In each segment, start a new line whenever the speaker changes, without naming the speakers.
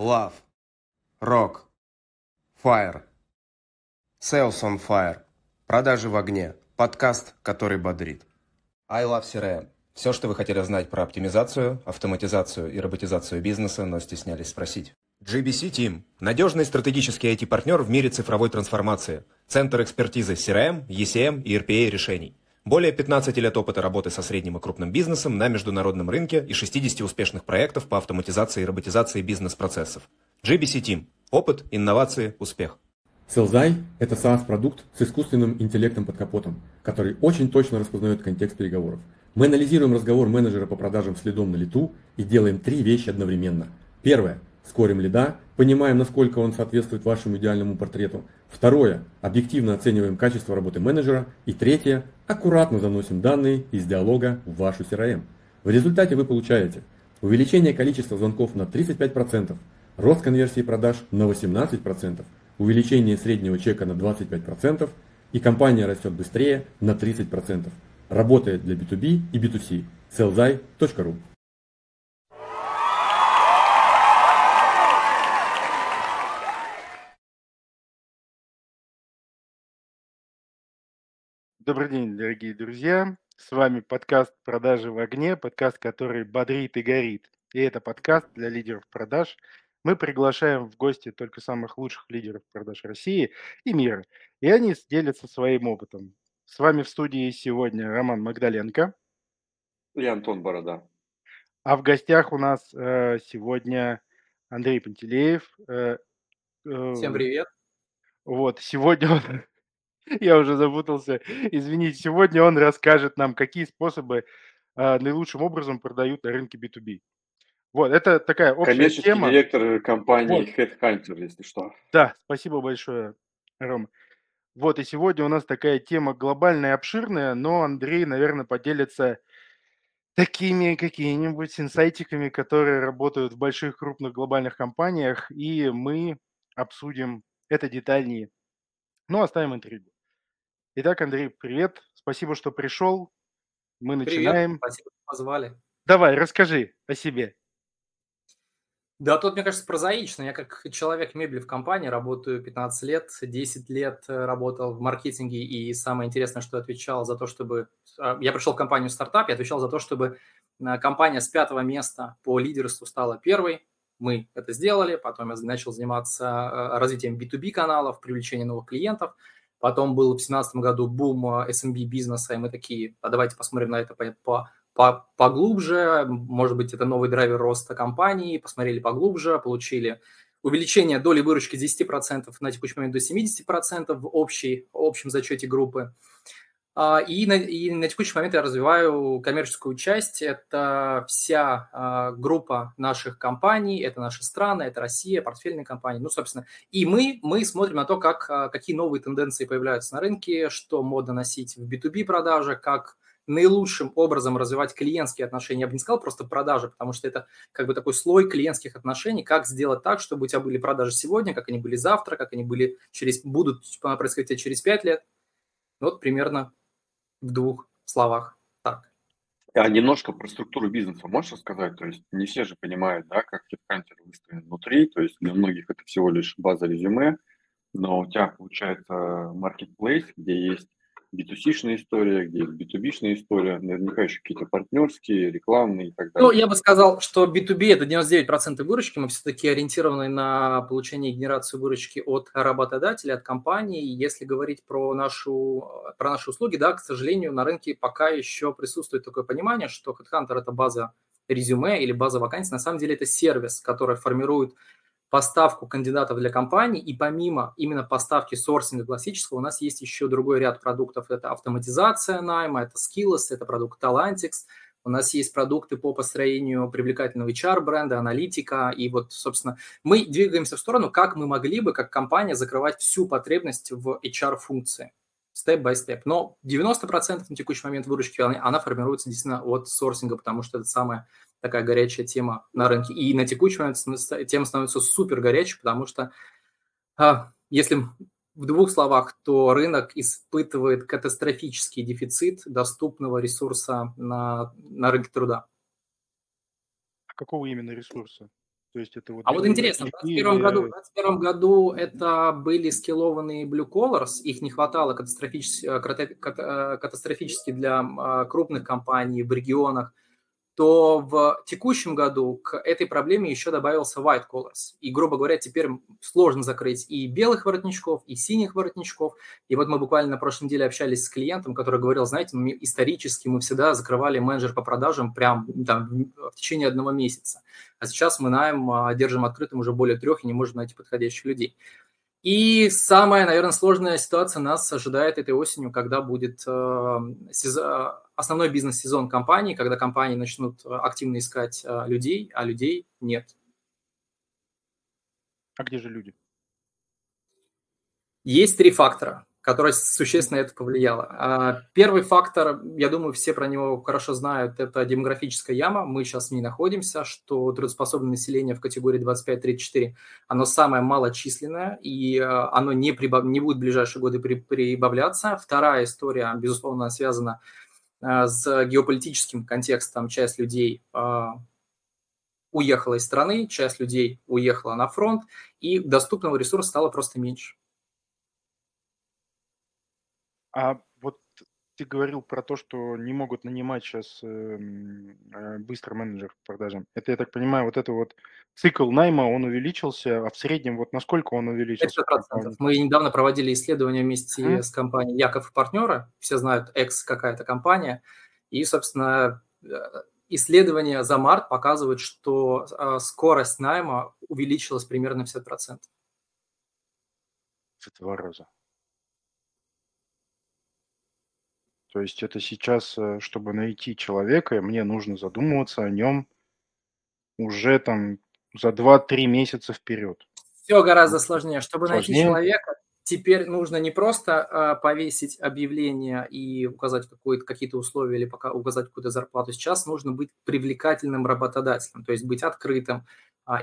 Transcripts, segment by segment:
Love. Rock. Fire. Sales on Fire. Продажи в огне. Подкаст, который бодрит. I Love CRM. Все, что вы хотели знать про оптимизацию, автоматизацию и роботизацию бизнеса, но стеснялись спросить. GBC Team – надежный стратегический IT-партнер в мире цифровой трансформации. Центр экспертизы CRM, ECM и RPA решений. Более 15 лет опыта работы со средним и крупным бизнесом на международном рынке и 60 успешных проектов по автоматизации и роботизации бизнес-процессов. GBC Team. Опыт, инновации, успех.
Селзай – это SaaS-продукт с искусственным интеллектом под капотом, который очень точно распознает контекст переговоров. Мы анализируем разговор менеджера по продажам следом на лету и делаем три вещи одновременно. Первое – скорим лида, понимаем, насколько он соответствует вашему идеальному портрету – Второе. Объективно оцениваем качество работы менеджера. И третье. Аккуратно заносим данные из диалога в вашу CRM. В результате вы получаете увеличение количества звонков на 35%, рост конверсии продаж на 18%, увеличение среднего чека на 25% и компания растет быстрее на 30%. Работает для B2B и B2C. sellzai.ru
Добрый день, дорогие друзья. С вами подкаст «Продажи в огне», подкаст, который бодрит и горит. И это подкаст для лидеров продаж. Мы приглашаем в гости только самых лучших лидеров продаж России и мира. И они делятся своим опытом. С вами в студии сегодня Роман Магдаленко.
И Антон Борода.
А в гостях у нас э, сегодня Андрей Пантелеев. Э,
э, Всем привет.
Вот, сегодня он Я уже запутался. Извините, сегодня он расскажет нам, какие способы а, наилучшим образом продают на рынке B2B. Вот, это такая общая
Коммерческий
тема.
директор компании вот. Headhunter, если что.
Да, спасибо большое, Ром. Вот, и сегодня у нас такая тема глобальная, обширная, но Андрей, наверное, поделится такими какими-нибудь инсайтиками, которые работают в больших, крупных глобальных компаниях, и мы обсудим это детальнее. Но оставим интригу. Итак, Андрей, привет. Спасибо, что пришел. Мы начинаем.
Привет, спасибо, что позвали.
Давай, расскажи о себе.
Да, тут, мне кажется, прозаично. Я как человек мебели в компании работаю 15 лет, 10 лет э, работал в маркетинге, и самое интересное, что отвечал за то, чтобы... А, я пришел в компанию стартап, я отвечал за то, чтобы э, компания с пятого места по лидерству стала первой. Мы это сделали, потом я начал заниматься э, развитием B2B каналов, привлечением новых клиентов – Потом был в 2017 году бум SMB бизнеса, и мы такие, а давайте посмотрим на это по, по, поглубже. Может быть, это новый драйвер роста компании. Посмотрели поглубже, получили увеличение доли выручки с 10% на текущий момент до 70% в общей, общем зачете группы. А, и на, и на текущий момент я развиваю коммерческую часть. Это вся а, группа наших компаний, это наши страны, это Россия, портфельные компании. Ну, собственно, и мы, мы смотрим на то, как, а, какие новые тенденции появляются на рынке, что модно носить в B2B продаже, как наилучшим образом развивать клиентские отношения. Я бы не сказал просто продажи, потому что это как бы такой слой клиентских отношений. Как сделать так, чтобы у тебя были продажи сегодня, как они были завтра, как они были через, будут происходить через 5 лет. Вот примерно в двух словах так.
А немножко про структуру бизнеса можешь рассказать? То есть не все же понимают, да, как HeadHunter выстроен внутри, то есть для многих это всего лишь база резюме, но у тебя получается marketplace, где есть B2C-шная история, где есть B2B-шная история, наверняка еще какие-то партнерские, рекламные и так далее.
Ну, я бы сказал, что B2B – это 99% выручки, мы все-таки ориентированы на получение и генерацию выручки от работодателя, от компании. Если говорить про, нашу, про наши услуги, да, к сожалению, на рынке пока еще присутствует такое понимание, что HeadHunter – это база резюме или база вакансий. На самом деле это сервис, который формирует поставку кандидатов для компаний, и помимо именно поставки сорсинга классического, у нас есть еще другой ряд продуктов. Это автоматизация найма, это Skills, это продукт Talentix, у нас есть продукты по построению привлекательного HR-бренда, аналитика. И вот, собственно, мы двигаемся в сторону, как мы могли бы, как компания, закрывать всю потребность в HR-функции степ-бай-степ. Но 90% на текущий момент выручки, она формируется действительно от сорсинга, потому что это самая такая горячая тема на рынке. И на текущий момент тема становится супер горячей, потому что а, если в двух словах, то рынок испытывает катастрофический дефицит доступного ресурса на, на рынке труда.
А какого именно ресурса? То есть это вот
а вот интересно, в 2021 году, в 2021 году это были скиллованные blue collars, их не хватало катастрофически, катастрофически для крупных компаний в регионах, то в текущем году к этой проблеме еще добавился white collars. И, грубо говоря, теперь сложно закрыть и белых воротничков, и синих воротничков. И вот мы буквально на прошлой неделе общались с клиентом, который говорил, знаете, мы, исторически мы всегда закрывали менеджер по продажам прям там, в течение одного месяца. А сейчас мы найм а, держим открытым уже более трех и не можем найти подходящих людей. И самая, наверное, сложная ситуация нас ожидает этой осенью, когда будет э, основной бизнес-сезон компании, когда компании начнут активно искать э, людей, а людей нет.
А где же люди?
Есть три фактора которая существенно это повлияла. А, первый фактор, я думаю, все про него хорошо знают, это демографическая яма. Мы сейчас в ней находимся, что трудоспособное население в категории 25-34, оно самое малочисленное, и а, оно не, прибав... не будет в ближайшие годы прибавляться. Вторая история, безусловно, связана а, с геополитическим контекстом. Часть людей уехала из страны, часть людей уехала на фронт, и доступного ресурса стало просто меньше.
А вот ты говорил про то, что не могут нанимать сейчас эм, э, быстро менеджеров по продажам. Это, я так понимаю, вот это вот цикл найма, он увеличился, а в среднем вот насколько он увеличился?
500%. Мы недавно проводили исследование вместе mm. с компанией Яков и партнеры. Все знают, X какая-то компания. И, собственно, э, исследование за март показывает, что э, скорость найма увеличилась примерно в 50%.
В два раза. То есть это сейчас, э, чтобы найти человека, мне нужно задумываться о нем уже там за 2-3 месяца вперед.
Все гораздо сложнее. Чтобы сложнее. найти человека, теперь нужно не просто э, повесить объявление и указать какие-то условия или пока указать какую-то зарплату. Сейчас нужно быть привлекательным работодателем, то есть быть открытым,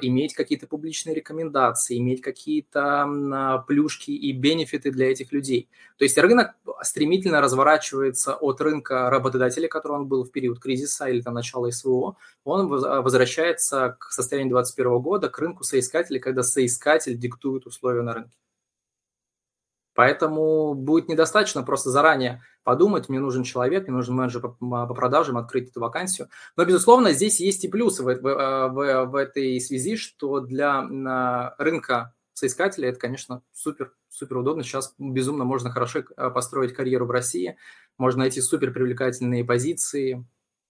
иметь какие-то публичные рекомендации, иметь какие-то а, плюшки и бенефиты для этих людей. То есть рынок стремительно разворачивается от рынка работодателя, который он был в период кризиса или там начала СВО, он возвращается к состоянию 2021 года, к рынку соискателей, когда соискатель диктует условия на рынке. Поэтому будет недостаточно просто заранее подумать, мне нужен человек, мне нужен менеджер по, по продажам, открыть эту вакансию. Но, безусловно, здесь есть и плюсы в, в, в, в этой связи, что для рынка соискателя это, конечно, супер, супер удобно. Сейчас безумно можно хорошо э, построить карьеру в России, можно найти супер привлекательные позиции,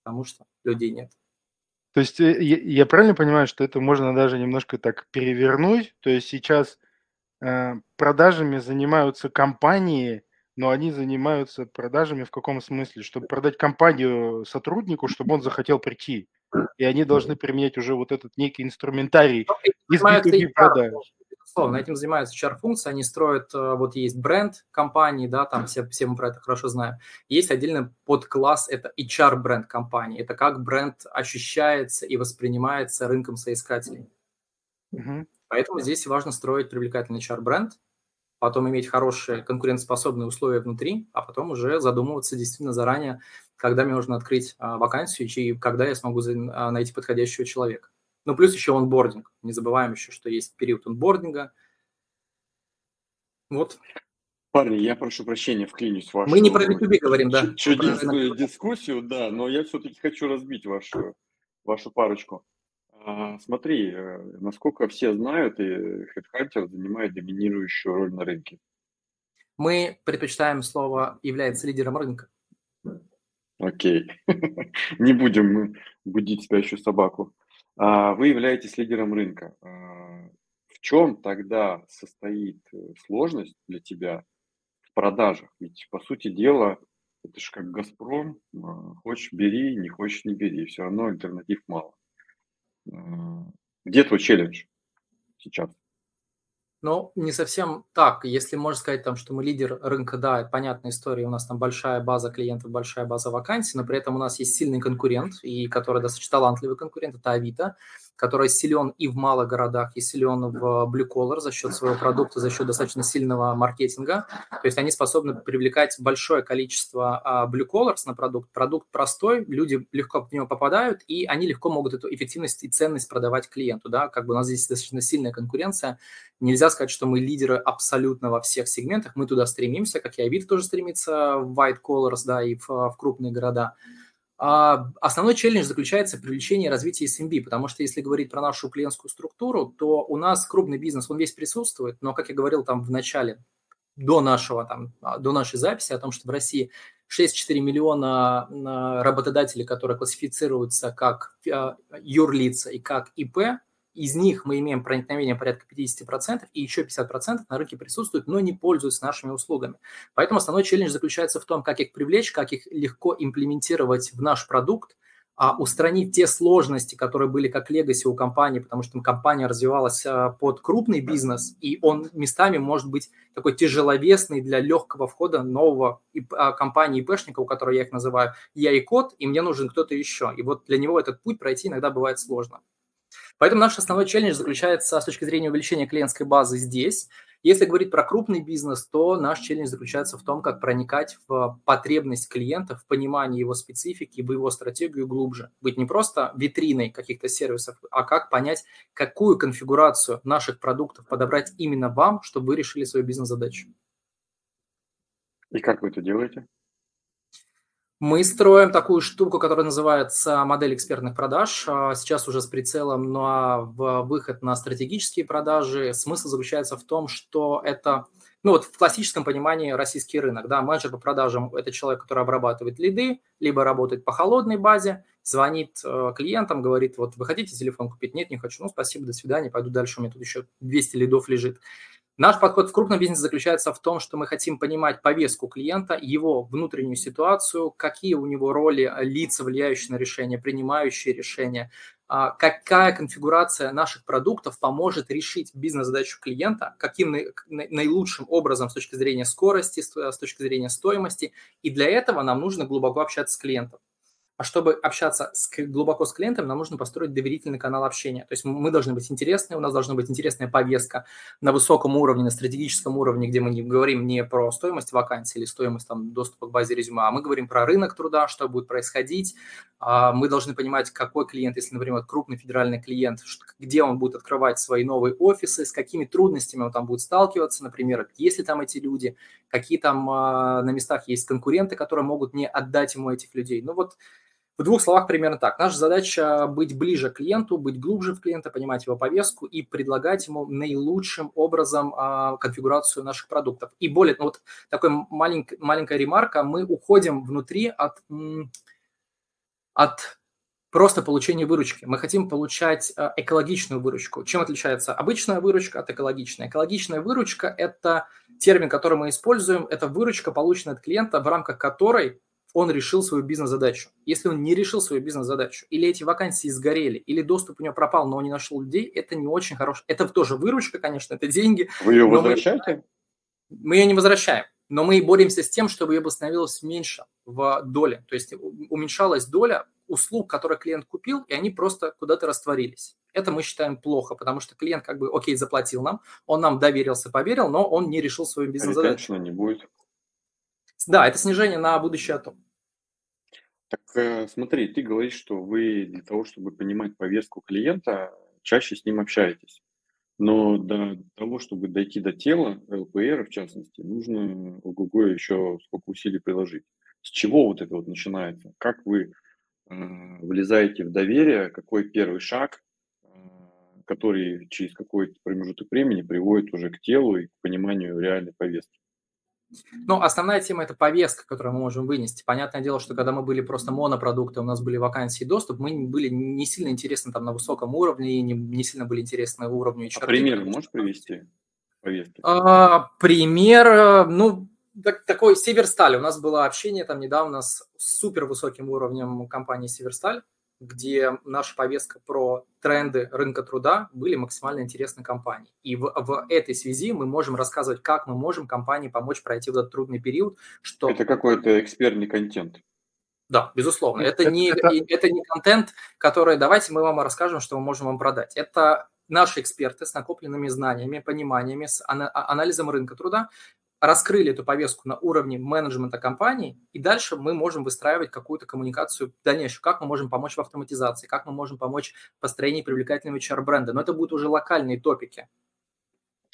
потому что людей нет.
То есть э, я, я правильно понимаю, что это можно даже немножко так перевернуть? То есть сейчас Э, продажами занимаются компании, но они занимаются продажами в каком смысле? Чтобы продать компанию сотруднику, чтобы он захотел прийти. И они должны применять уже вот этот некий инструментарий
ну, из B2B продаж. Безусловно, этим занимаются HR-функции, они строят, э, вот есть бренд компании, да, там все, все мы про это хорошо знаем. Есть отдельный подкласс, это HR-бренд компании, это как бренд ощущается и воспринимается рынком соискателей. Угу. Поэтому здесь важно строить привлекательный HR-бренд, потом иметь хорошие конкурентоспособные условия внутри, а потом уже задумываться действительно заранее, когда мне нужно открыть а, вакансию и когда я смогу а, найти подходящего человека. Ну, плюс еще онбординг. Не забываем еще, что есть период онбординга. Вот.
Парни, я прошу прощения, вклинюсь в вашу...
Мы не про B2B говорим, да.
Чудесную дискуссию, да, но я все-таки хочу разбить вашу, вашу парочку. А, смотри, э, насколько все знают, и HeadHunter занимает доминирующую роль на рынке.
Мы предпочитаем слово «является лидером рынка».
Окей. Не будем будить спящую собаку. А, вы являетесь лидером рынка. А, в чем тогда состоит э, сложность для тебя в продажах? Ведь, по сути дела, это же как «Газпром». Хочешь – бери, не хочешь – не бери. Все равно альтернатив мало. Где твой челлендж сейчас?
Ну, не совсем так. Если можно сказать, там, что мы лидер рынка, да, это понятная история. У нас там большая база клиентов, большая база вакансий, но при этом у нас есть сильный конкурент, и который достаточно талантливый конкурент, это Авито. Который силен и в малых городах, и силен в blue collar за счет своего продукта, за счет достаточно сильного маркетинга. То есть они способны привлекать большое количество а, blue collars на продукт. Продукт простой, люди легко в него попадают, и они легко могут эту эффективность и ценность продавать клиенту. Да? Как бы у нас здесь достаточно сильная конкуренция. Нельзя сказать, что мы лидеры абсолютно во всех сегментах. Мы туда стремимся, как и Авито тоже стремится в white collars, да, и в, в крупные города. Основной челлендж заключается в привлечении и SMB, потому что если говорить про нашу клиентскую структуру, то у нас крупный бизнес, он весь присутствует, но, как я говорил там в начале, до нашего там, а, до нашей записи о том, что в России 6-4 миллиона а, работодателей, которые классифицируются как а, юрлица и как ИП, из них мы имеем проникновение порядка 50%, и еще 50% на рынке присутствуют, но не пользуются нашими услугами. Поэтому основной челлендж заключается в том, как их привлечь, как их легко имплементировать в наш продукт, а устранить те сложности, которые были как легаси у компании, потому что компания развивалась а, под крупный бизнес, и он местами может быть такой тяжеловесный для легкого входа нового а, компании ИПшника, у которой я их называю, я и код, и мне нужен кто-то еще. И вот для него этот путь пройти иногда бывает сложно. Поэтому наш основной челлендж заключается с точки зрения увеличения клиентской базы здесь. Если говорить про крупный бизнес, то наш челлендж заключается в том, как проникать в потребность клиента, в понимание его специфики, в его стратегию глубже. Быть не просто витриной каких-то сервисов, а как понять, какую конфигурацию наших продуктов подобрать именно вам, чтобы вы решили свою бизнес-задачу.
И как вы это делаете?
Мы строим такую штуку, которая называется модель экспертных продаж. А, сейчас уже с прицелом на выход на стратегические продажи. Смысл заключается в том, что это, ну вот в классическом понимании российский рынок, да, менеджер по продажам – это человек, который обрабатывает лиды, либо работает по холодной базе, звонит э, клиентам, говорит, вот вы хотите телефон купить? Нет, не хочу. Ну, спасибо, до свидания, пойду дальше, у меня тут еще 200 лидов лежит. Наш подход в крупном бизнесе заключается в том, что мы хотим понимать повестку клиента, его внутреннюю ситуацию, какие у него роли лица, влияющие на решение, принимающие решения, а, какая конфигурация наших продуктов поможет решить бизнес-задачу клиента, каким наилучшим образом с точки зрения скорости, с точки зрения стоимости. И для этого нам нужно глубоко общаться с клиентом. А чтобы общаться с, глубоко с клиентом, нам нужно построить доверительный канал общения. То есть мы должны быть интересны, у нас должна быть интересная повестка на высоком уровне, на стратегическом уровне, где мы не говорим не про стоимость вакансии или стоимость там, доступа к базе резюме, а мы говорим про рынок труда, что будет происходить. А, мы должны понимать, какой клиент, если, например, крупный федеральный клиент, где он будет открывать свои новые офисы, с какими трудностями он там будет сталкиваться, например, есть ли там эти люди, какие там а, на местах есть конкуренты, которые могут не отдать ему этих людей. Ну вот в двух словах примерно так. Наша задача быть ближе к клиенту, быть глубже в клиента, понимать его повестку и предлагать ему наилучшим образом а, конфигурацию наших продуктов. И более, ну, вот такой маленькая, маленькая ремарка, мы уходим внутри от, от просто получения выручки. Мы хотим получать а, экологичную выручку. Чем отличается обычная выручка от экологичной? Экологичная выручка – это термин, который мы используем, это выручка, полученная от клиента, в рамках которой он решил свою бизнес-задачу. Если он не решил свою бизнес-задачу, или эти вакансии сгорели, или доступ у него пропал, но он не нашел людей, это не очень хорошо. Это тоже выручка, конечно, это деньги.
Вы ее возвращаете?
Мы, мы ее не возвращаем, но мы боремся с тем, чтобы ее становилось меньше в доле. То есть уменьшалась доля услуг, которые клиент купил, и они просто куда-то растворились. Это мы считаем плохо, потому что клиент как бы, окей, заплатил нам, он нам доверился, поверил, но он не решил свою бизнес-задачу.
не будет.
Да, это снижение на будущий отток.
Так э, смотри, ты говоришь, что вы для того, чтобы понимать повестку клиента, чаще с ним общаетесь. Но до того, чтобы дойти до тела, ЛПР в частности, нужно ого-го еще сколько усилий приложить. С чего вот это вот начинается? Как вы э, влезаете в доверие? Какой первый шаг, э, который через какой-то промежуток времени приводит уже к телу и к пониманию реальной повестки?
Ну, основная тема – это повестка, которую мы можем вынести. Понятное дело, что когда мы были просто монопродукты, у нас были вакансии и доступ, мы были не сильно интересны там на высоком уровне, не, не сильно были интересны уровню
HR. А пример можешь привести? Повестки?
А, пример, ну, так, такой Северсталь. У нас было общение там недавно с супер высоким уровнем компании Северсталь где наша повестка про тренды рынка труда были максимально интересны компании. И в, в этой связи мы можем рассказывать, как мы можем компании помочь пройти в этот трудный период. Что...
Это какой-то экспертный контент.
Да, безусловно. Это, это, не, это... это не контент, который давайте мы вам расскажем, что мы можем вам продать. Это наши эксперты с накопленными знаниями, пониманиями, с а, анализом рынка труда раскрыли эту повестку на уровне менеджмента компании, и дальше мы можем выстраивать какую-то коммуникацию дальнейшую, как мы можем помочь в автоматизации, как мы можем помочь в построении привлекательного HR-бренда. Но это будут уже локальные топики.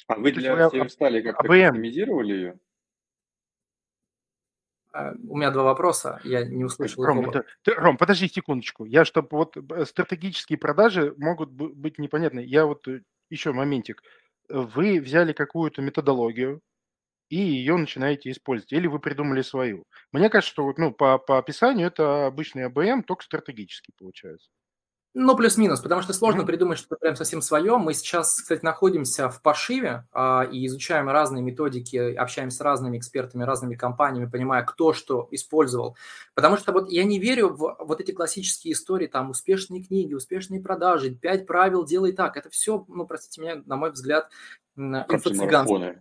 А вы для Северстали как-то кастомизировали ее?
А, у меня два вопроса, я не услышал.
Ром, это, ты, Ром, подожди секундочку. Я, чтобы вот э, стратегические продажи могут быть непонятны. Я вот э, еще моментик. Вы взяли какую-то методологию, и ее начинаете использовать. Или вы придумали свою. Мне кажется, что вот, ну, по, по описанию это обычный АБМ, только стратегический получается.
Ну, плюс-минус, потому что сложно mm-hmm. придумать что-то прям совсем свое. Мы сейчас, кстати, находимся в пошиве а, и изучаем разные методики, общаемся с разными экспертами, разными компаниями, понимая, кто что использовал. Потому что вот я не верю в вот эти классические истории, там, успешные книги, успешные продажи, пять правил, делай так. Это все, ну, простите меня, на мой взгляд, инфо-цыганство.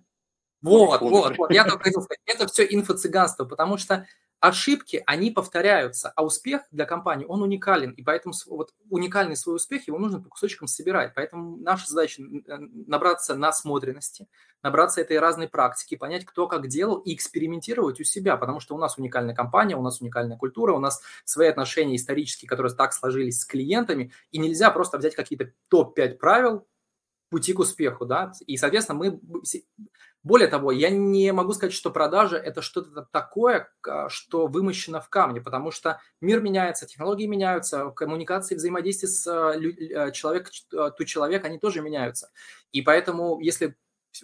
Вот, вот, вот. Я только хотел сказать, это все инфо-цыганство, потому что ошибки, они повторяются, а успех для компании, он уникален, и поэтому вот уникальный свой успех, его нужно по кусочкам собирать. Поэтому наша задача э, набраться насмотренности, набраться этой разной практики, понять, кто как делал, и экспериментировать у себя, потому что у нас уникальная компания, у нас уникальная культура, у нас свои отношения исторические, которые так сложились с клиентами, и нельзя просто взять какие-то топ-5 правил, пути к успеху, да, и, соответственно, мы более того, я не могу сказать, что продажа – это что-то такое, что вымощено в камне, потому что мир меняется, технологии меняются, коммуникации, взаимодействие с э, э, человек ту человек, они тоже меняются. И поэтому, если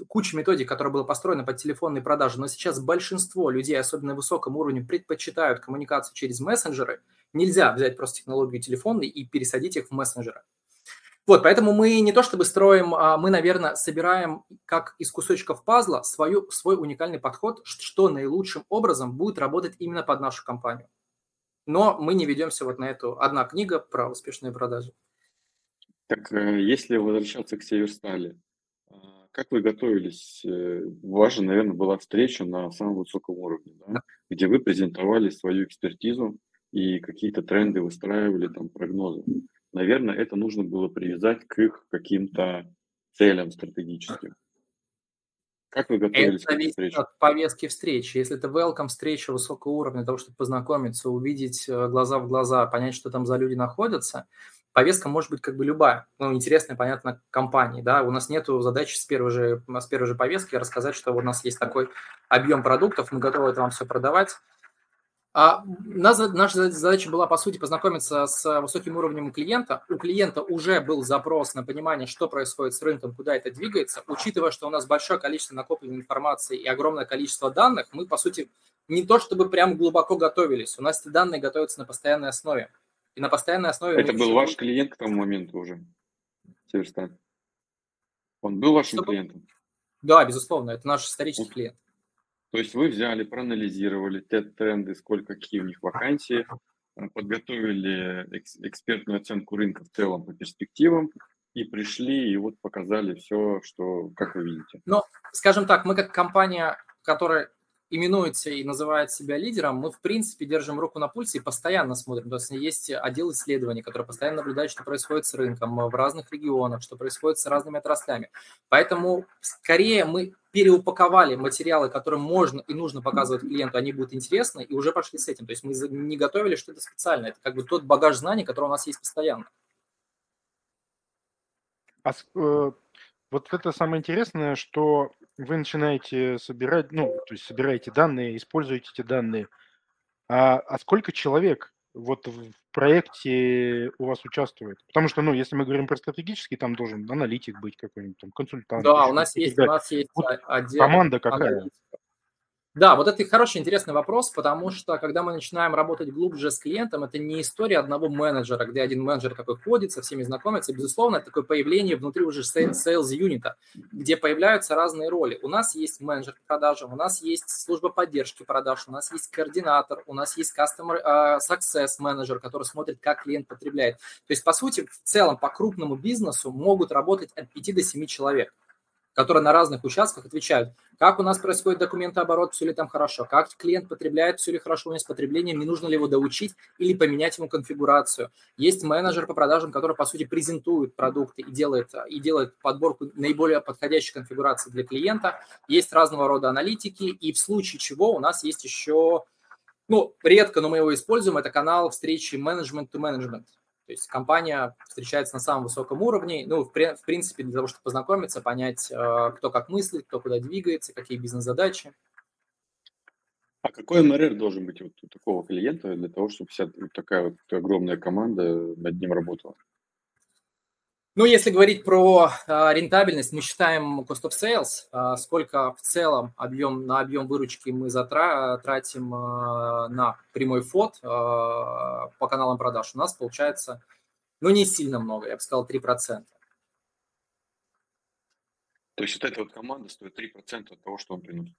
куча методик, которая была построена под телефонные продажи, но сейчас большинство людей, особенно на высоком уровне, предпочитают коммуникацию через мессенджеры, нельзя взять просто технологию телефонной и пересадить их в мессенджеры. Вот, поэтому мы не то чтобы строим, а мы, наверное, собираем как из кусочков пазла свою, свой уникальный подход, что наилучшим образом будет работать именно под нашу компанию. Но мы не ведемся вот на эту одна книга про успешные продажи.
Так, э, если возвращаться к Северстали, а, как вы готовились? Э, у вас же, наверное, была встреча на самом высоком уровне, да? Да. где вы презентовали свою экспертизу и какие-то тренды выстраивали, там, прогнозы наверное, это нужно было привязать к их каким-то целям стратегическим.
Как вы готовились это к этой встрече? от повестки встречи. Если это welcome встреча высокого уровня, для того, чтобы познакомиться, увидеть э, глаза в глаза, понять, что там за люди находятся, повестка может быть как бы любая. Ну, интересная, понятно, компании. Да? У нас нет задачи с первой, же, с первой же повестки рассказать, что у нас есть такой объем продуктов, мы готовы это вам все продавать. А наша задача была, по сути, познакомиться с высоким уровнем клиента. У клиента уже был запрос на понимание, что происходит с рынком, куда это двигается. Учитывая, что у нас большое количество накопленной информации и огромное количество данных, мы, по сути, не то чтобы прям глубоко готовились. У нас эти данные готовятся на постоянной основе. И на постоянной основе...
Это был ваш клиент к тому моменту уже, Северстан? Он был вашим Чтобы... клиентом?
Да, безусловно, это наш исторический клиент.
То есть вы взяли, проанализировали те тренды, сколько какие у них вакансии, э, подготовили экспертную оценку рынка в целом по перспективам и пришли и вот показали все, что, как вы видите.
Ну, скажем так, мы как компания, которая именуется и называет себя лидером, мы, в принципе, держим руку на пульсе и постоянно смотрим. То есть есть отдел исследований, который постоянно наблюдает, что происходит с рынком в разных регионах, что происходит с разными отраслями. Поэтому скорее мы переупаковали материалы, которые можно и нужно показывать клиенту, они будут интересны, и уже пошли с этим. То есть мы не готовили что-то специально. Это как бы тот багаж знаний, который у нас есть постоянно.
А, э, вот это самое интересное, что вы начинаете собирать, ну, то есть собираете данные, используете эти данные. А, а сколько человек вот в проекте у вас участвует? Потому что, ну, если мы говорим про стратегический, там должен аналитик быть какой-нибудь, там, консультант.
Да, у нас есть, у нас есть вот
отдел. Команда какая? Аналитика.
Да, вот это хороший, интересный вопрос, потому что когда мы начинаем работать глубже с клиентом, это не история одного менеджера, где один менеджер такой ходит, со всеми знакомится. Безусловно, это такое появление внутри уже sales юнита, где появляются разные роли. У нас есть менеджер по продажам, у нас есть служба поддержки продаж, у нас есть координатор, у нас есть customer uh, success менеджер, который смотрит, как клиент потребляет. То есть, по сути, в целом по крупному бизнесу могут работать от 5 до 7 человек которые на разных участках отвечают, как у нас происходит документооборот, все ли там хорошо, как клиент потребляет, все ли хорошо у него с потреблением, не нужно ли его доучить или поменять ему конфигурацию. Есть менеджер по продажам, который, по сути, презентует продукты и делает, и делает подборку наиболее подходящей конфигурации для клиента. Есть разного рода аналитики, и в случае чего у нас есть еще ну, редко, но мы его используем, это канал встречи менеджмент to менеджмент. То есть компания встречается на самом высоком уровне, ну, в, в принципе, для того, чтобы познакомиться, понять, э, кто как мыслит, кто куда двигается, какие бизнес-задачи.
А какой МРР должен быть вот у такого клиента для того, чтобы вся такая вот огромная команда над ним работала?
Ну, если говорить про а, рентабельность, мы считаем cost of sales, а, сколько в целом объем, на объем выручки мы затратим а, на прямой фот по каналам продаж. У нас получается, ну, не сильно много, я бы сказал, 3%.
То есть вот эта вот команда стоит 3% от того, что он приносит?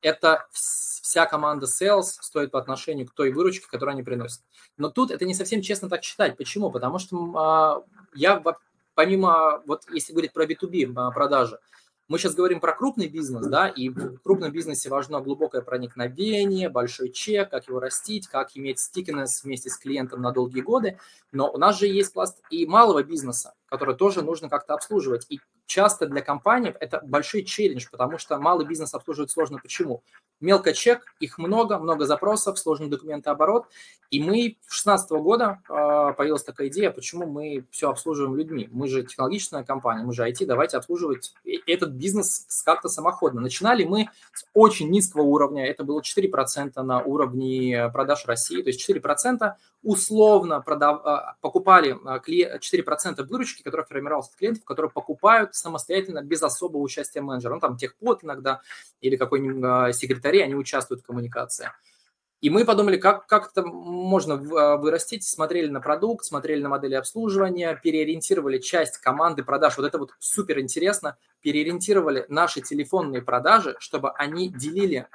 это вся команда sales стоит по отношению к той выручке, которую они приносят. Но тут это не совсем честно так считать. Почему? Потому что я помимо, вот если говорить про B2B а, продажи, мы сейчас говорим про крупный бизнес, да, и в крупном бизнесе важно глубокое проникновение, большой чек, как его растить, как иметь стикинес вместе с клиентом на долгие годы. Но у нас же есть пласт и малого бизнеса, который тоже нужно как-то обслуживать. И часто для компаний это большой челлендж, потому что малый бизнес обслуживать сложно. Почему? Мелкочек, их много, много запросов, сложный документооборот. И мы с 2016 года э, появилась такая идея, почему мы все обслуживаем людьми. Мы же технологичная компания, мы же IT, давайте обслуживать этот бизнес как-то самоходно. Начинали мы с очень низкого уровня, это было 4% на уровне продаж России, то есть 4% условно продав... А, покупали 4% а, выручки, которые формировался от клиентов, которые покупают самостоятельно без особого участия менеджера. Ну, там техпод иногда или какой-нибудь секретарь, они участвуют в коммуникации. И мы подумали, как, как это можно вырастить, смотрели на продукт, смотрели на модели обслуживания, переориентировали часть команды продаж. Вот это вот супер интересно. Переориентировали наши телефонные продажи, чтобы они делили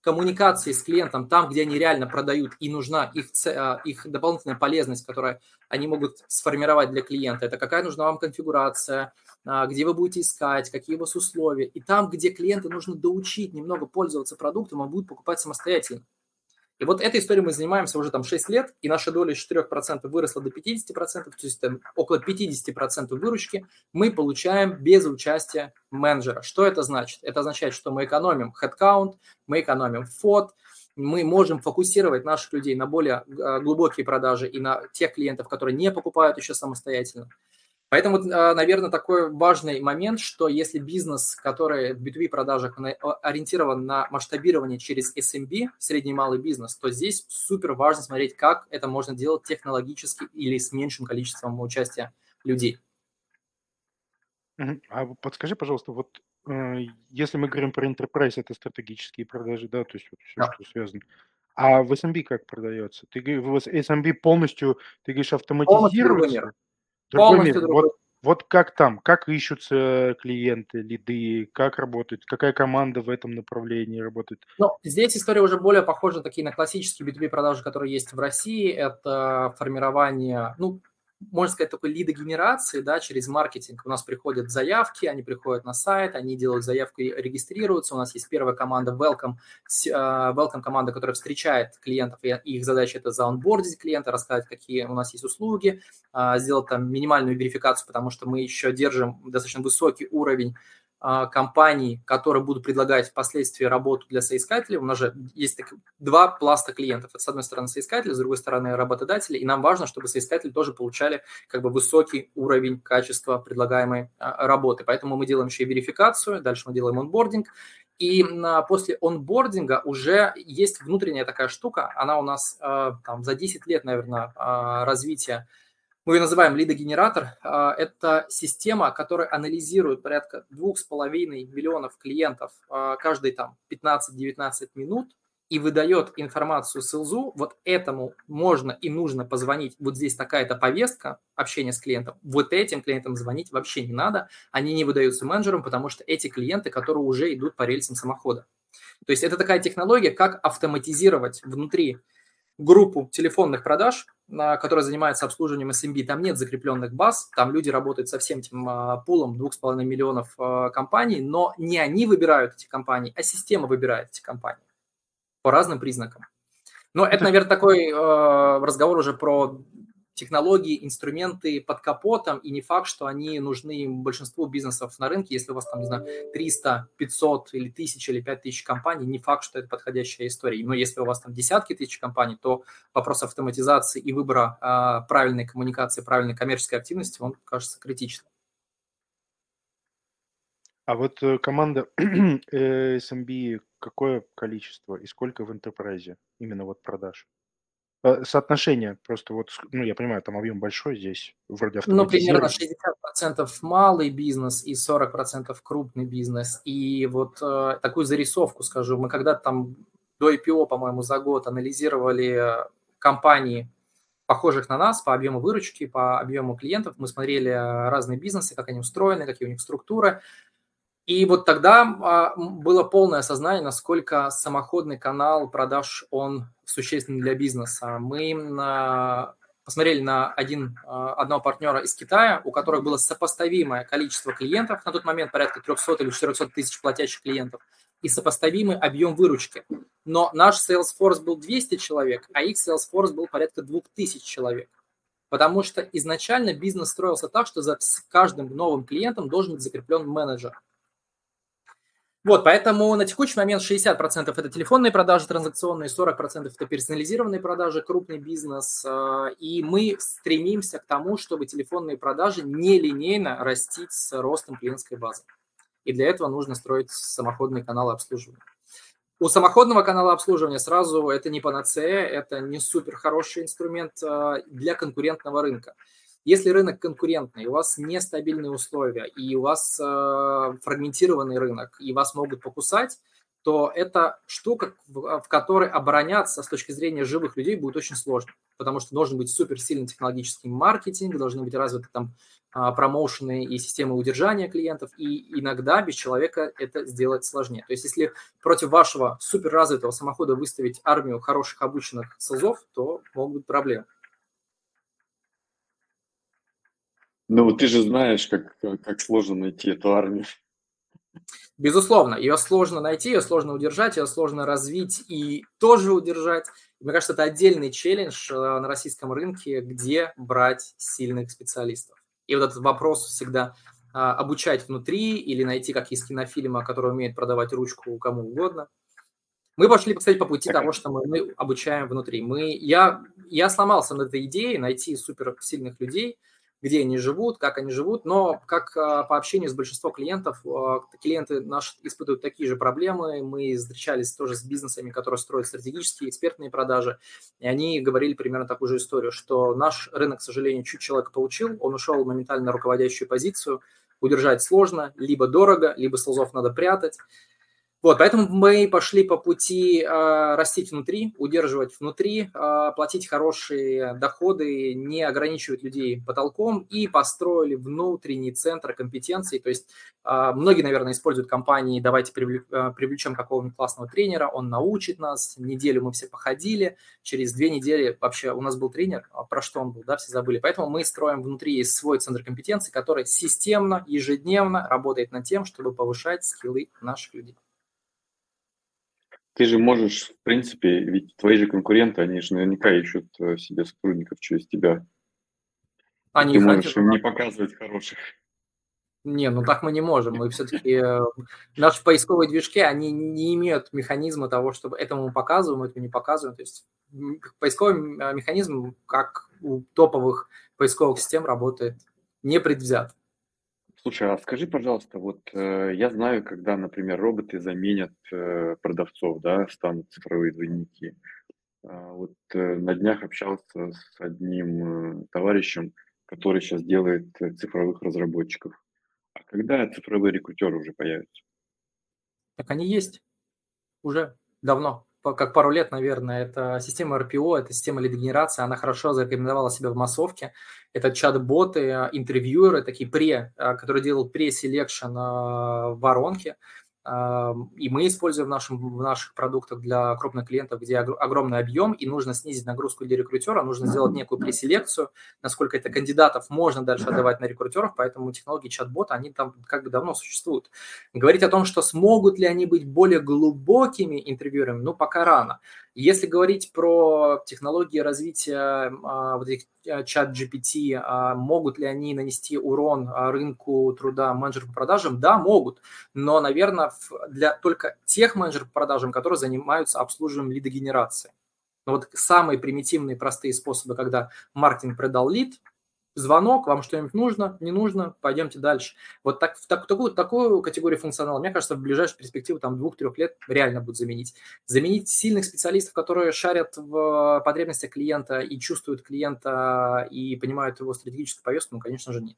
коммуникации с клиентом там, где они реально продают, и нужна их, а, их дополнительная полезность, которую они могут сформировать для клиента. Это какая нужна вам конфигурация, а, где вы будете искать, какие у вас условия. И там, где клиента нужно доучить немного пользоваться продуктом, он будет покупать самостоятельно. И вот этой историей мы занимаемся уже там 6 лет, и наша доля с 4% выросла до 50%, то есть там около 50% выручки мы получаем без участия менеджера. Что это значит? Это означает, что мы экономим headcount, мы экономим фот, мы можем фокусировать наших людей на более а, глубокие продажи и на тех клиентов, которые не покупают еще самостоятельно. Поэтому, а, наверное, такой важный момент, что если бизнес, который в B2B продажах ориентирован на масштабирование через SMB, средний и малый бизнес, то здесь супер важно смотреть, как это можно делать технологически или с меньшим количеством участия людей.
А подскажи, пожалуйста, вот э, если мы говорим про enterprise, это стратегические продажи, да, то есть вот все, да. что связано. А в SMB как продается? Ты говоришь, в SMB полностью, ты говоришь, автоматизируется? Другой мир. Другой. Вот, вот как там, как ищутся клиенты, лиды, как работает, какая команда в этом направлении работает?
Ну, здесь история уже более похожа такие на классические B2B продажи, которые есть в России. Это формирование, ну, можно сказать, такой лидогенерации, да, через маркетинг. У нас приходят заявки, они приходят на сайт, они делают заявку и регистрируются. У нас есть первая команда Welcome, а, Welcome команда, которая встречает клиентов, и их задача это заонбордить клиента, рассказать, какие у нас есть услуги, а, сделать там минимальную верификацию, потому что мы еще держим достаточно высокий уровень компаний, которые будут предлагать впоследствии работу для соискателей. У нас же есть так, два пласта клиентов. Это, с одной стороны, соискатели, с другой стороны, работодатели. И нам важно, чтобы соискатели тоже получали как бы высокий уровень качества предлагаемой а, работы. Поэтому мы делаем еще и верификацию, дальше мы делаем онбординг. И после онбординга уже есть внутренняя такая штука, она у нас а, там, за 10 лет, наверное, развития мы ее называем лидогенератор. А, это система, которая анализирует порядка 2,5 миллионов клиентов а, каждые там 15-19 минут и выдает информацию СЛЗу, вот этому можно и нужно позвонить, вот здесь такая-то повестка общения с клиентом, вот этим клиентам звонить вообще не надо, они не выдаются менеджерам, потому что эти клиенты, которые уже идут по рельсам самохода. То есть это такая технология, как автоматизировать внутри группу телефонных продаж, которая занимается обслуживанием SMB. Там нет закрепленных баз, там люди работают со всем этим а, пулом 2,5 миллионов а, компаний, но не они выбирают эти компании, а система выбирает эти компании по разным признакам. Но это, наверное, такой э, разговор уже про технологии, инструменты под капотом, и не факт, что они нужны большинству бизнесов на рынке. Если у вас там, не знаю, 300, 500 или 1000 или 5000 компаний, не факт, что это подходящая история. Но если у вас там десятки тысяч компаний, то вопрос автоматизации и выбора э, правильной коммуникации, правильной коммерческой активности, он кажется критичным.
А вот э, команда э, SMB какое количество и сколько в enterprise именно вот продаж? Э, соотношение просто вот, ну, я понимаю, там объем большой здесь, вроде
Ну, примерно 60% малый бизнес и 40% крупный бизнес. И вот э, такую зарисовку скажу. Мы когда-то там до IPO, по-моему, за год анализировали компании, похожих на нас по объему выручки, по объему клиентов. Мы смотрели разные бизнесы, как они устроены, какие у них структуры. И вот тогда а, было полное осознание, насколько самоходный канал продаж, он существенный для бизнеса. Мы посмотрели на один, а, одного партнера из Китая, у которых было сопоставимое количество клиентов, на тот момент порядка 300 или 400 тысяч платящих клиентов, и сопоставимый объем выручки. Но наш Salesforce был 200 человек, а их Salesforce был порядка 2000 человек. Потому что изначально бизнес строился так, что за каждым новым клиентом должен быть закреплен менеджер. Вот, поэтому на текущий момент 60% это телефонные продажи транзакционные, 40% это персонализированные продажи, крупный бизнес. А, и мы стремимся к тому, чтобы телефонные продажи нелинейно растить с ростом клиентской базы. И для этого нужно строить самоходные каналы обслуживания. У самоходного канала обслуживания сразу это не панацея, это не супер хороший инструмент а, для конкурентного рынка. Если рынок конкурентный, у вас нестабильные условия, и у вас э, фрагментированный рынок, и вас могут покусать, то это штука, в, в которой обороняться с точки зрения живых людей будет очень сложно, потому что должен быть суперсильный технологический маркетинг, должны быть развиты там а, промоушены и системы удержания клиентов, и иногда без человека это сделать сложнее. То есть если против вашего суперразвитого самохода выставить армию хороших обученных СОЗов, то могут быть проблемы.
Ну, ты же знаешь, как, как сложно найти эту армию.
Безусловно, ее сложно найти, ее сложно удержать, ее сложно развить и тоже удержать. Мне кажется, это отдельный челлендж э, на российском рынке, где брать сильных специалистов. И вот этот вопрос всегда а, обучать внутри или найти, как из кинофильма, который умеет продавать ручку кому угодно. Мы пошли, кстати, по пути того, что мы, мы обучаем внутри. Мы, я, я сломался над этой идеей найти суперсильных людей – где они живут, как они живут, но как а, по общению с большинством клиентов, а, клиенты наши испытывают такие же проблемы, мы встречались тоже с бизнесами, которые строят стратегические, экспертные продажи, и они говорили примерно такую же историю, что наш рынок, к сожалению, чуть человек получил, он ушел моментально на руководящую позицию, удержать сложно, либо дорого, либо слезов надо прятать, вот, поэтому мы пошли по пути э, растить внутри, удерживать внутри, э, платить хорошие доходы, не ограничивать людей потолком и построили внутренний центр компетенций. То есть э, многие, наверное, используют компании, давайте привлечем какого-нибудь классного тренера, он научит нас, неделю мы все походили, через две недели вообще у нас был тренер, про что он был, да, все забыли. Поэтому мы строим внутри свой центр компетенций, который системно, ежедневно работает над тем, чтобы повышать скиллы наших людей.
Ты же можешь, в принципе, ведь твои же конкуренты, они же наверняка ищут э, себе сотрудников через тебя. Они Ты можешь им не показывать хороших.
Не, ну так мы не можем. Мы все-таки... Э, наши поисковые движки, они не имеют механизма того, чтобы этому мы показываем, этому не показываем. То есть поисковый механизм, как у топовых поисковых систем, работает непредвзят.
Слушай, а скажи, пожалуйста, вот э, я знаю, когда, например, роботы заменят э, продавцов, да, станут цифровые двойники. А, вот э, на днях общался с одним э, товарищем, который сейчас делает э, цифровых разработчиков. А когда цифровые рекрутеры уже появятся?
Так они есть уже давно как пару лет, наверное, это система RPO, это система лидогенерации, она хорошо зарекомендовала себя в массовке. Это чат-боты, интервьюеры, такие пре, которые делают пре-селекшн в воронке. И мы используем в, нашем, в наших продуктах для крупных клиентов, где огромный объем, и нужно снизить нагрузку для рекрутера, нужно сделать некую преселекцию, насколько это кандидатов можно дальше отдавать на рекрутеров, поэтому технологии чат-бота, они там как бы давно существуют. Говорить о том, что смогут ли они быть более глубокими интервьюерами, ну, пока рано. Если говорить про технологии развития а, вот этих а, чат GPT, а, могут ли они нанести урон рынку труда менеджеров по продажам? Да, могут. Но, наверное, для только тех менеджеров по продажам, которые занимаются обслуживанием лидогенерации. Но вот самые примитивные простые способы, когда маркетинг продал лид, звонок, вам что-нибудь нужно, не нужно, пойдемте дальше. Вот так, в так, такую, такую категорию функционала, мне кажется, в ближайшую перспективу там двух-трех лет реально будет заменить. Заменить сильных специалистов, которые шарят в потребностях клиента и чувствуют клиента и понимают его стратегическую повестку, ну, конечно же, нет.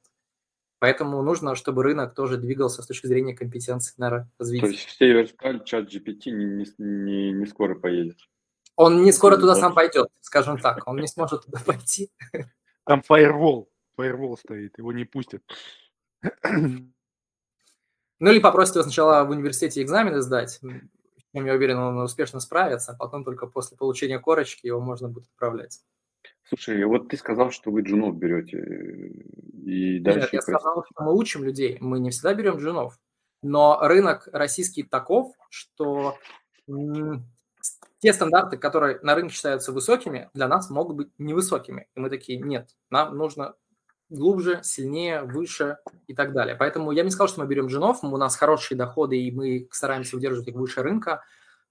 Поэтому нужно, чтобы рынок тоже двигался с точки зрения компетенции на развитие.
То есть в Северсталь чат GPT не, не, не, не скоро поедет?
Он не скоро туда сам пойдет, скажем так. Он не сможет туда пойти.
Там фаервол. Фаервол стоит, его не пустят.
Ну или попросите его сначала в университете экзамены сдать, чем я уверен, он успешно справится, а потом только после получения корочки его можно будет отправлять.
Слушай, вот ты сказал, что вы джунов берете и дальше...
Нет, я сказал, что мы учим людей, мы не всегда берем джунов, но рынок российский таков, что те стандарты, которые на рынке считаются высокими, для нас могут быть невысокими. И мы такие, нет, нам нужно глубже, сильнее, выше и так далее. Поэтому я не сказал, что мы берем джинов, у нас хорошие доходы, и мы стараемся удерживать их выше рынка,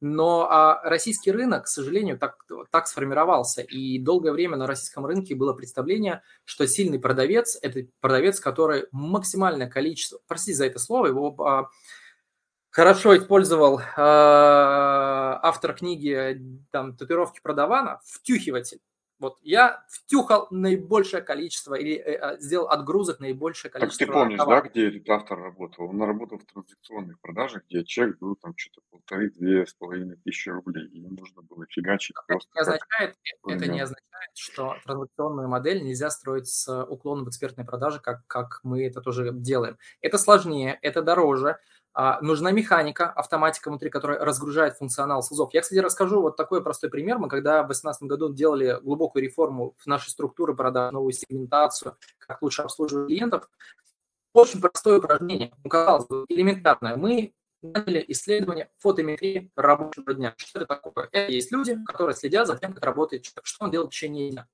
но а российский рынок, к сожалению, так, так сформировался. И долгое время на российском рынке было представление, что сильный продавец – это продавец, который максимальное количество, простите за это слово, его а, хорошо использовал а, автор книги там, «Татуировки продавана», втюхиватель. Вот я втюхал наибольшее количество или э, а, сделал отгрузок наибольшее количество.
Так ты помнишь, товаров. да, где этот автор работал? Он работал в транзакционных продажах, где чек был там что-то полторы-две с половиной тысячи рублей, и ему нужно было фигачить
это просто. Не означает, это не означает, что транзакционную модель нельзя строить с уклоном в экспертной продаже, как, как мы это тоже делаем. Это сложнее, это дороже, а, нужна механика, автоматика внутри, которая разгружает функционал СУЗов. Я, кстати, расскажу вот такой простой пример. Мы когда в 2018 году делали глубокую реформу в нашей структуре продаж, новую сегментацию, как лучше обслуживать клиентов, очень простое упражнение, ну, казалось бы, элементарное. Мы начали исследование фотометрии рабочего дня. Что это такое? Это есть люди, которые следят за тем, как работает человек, что он делает в течение дня.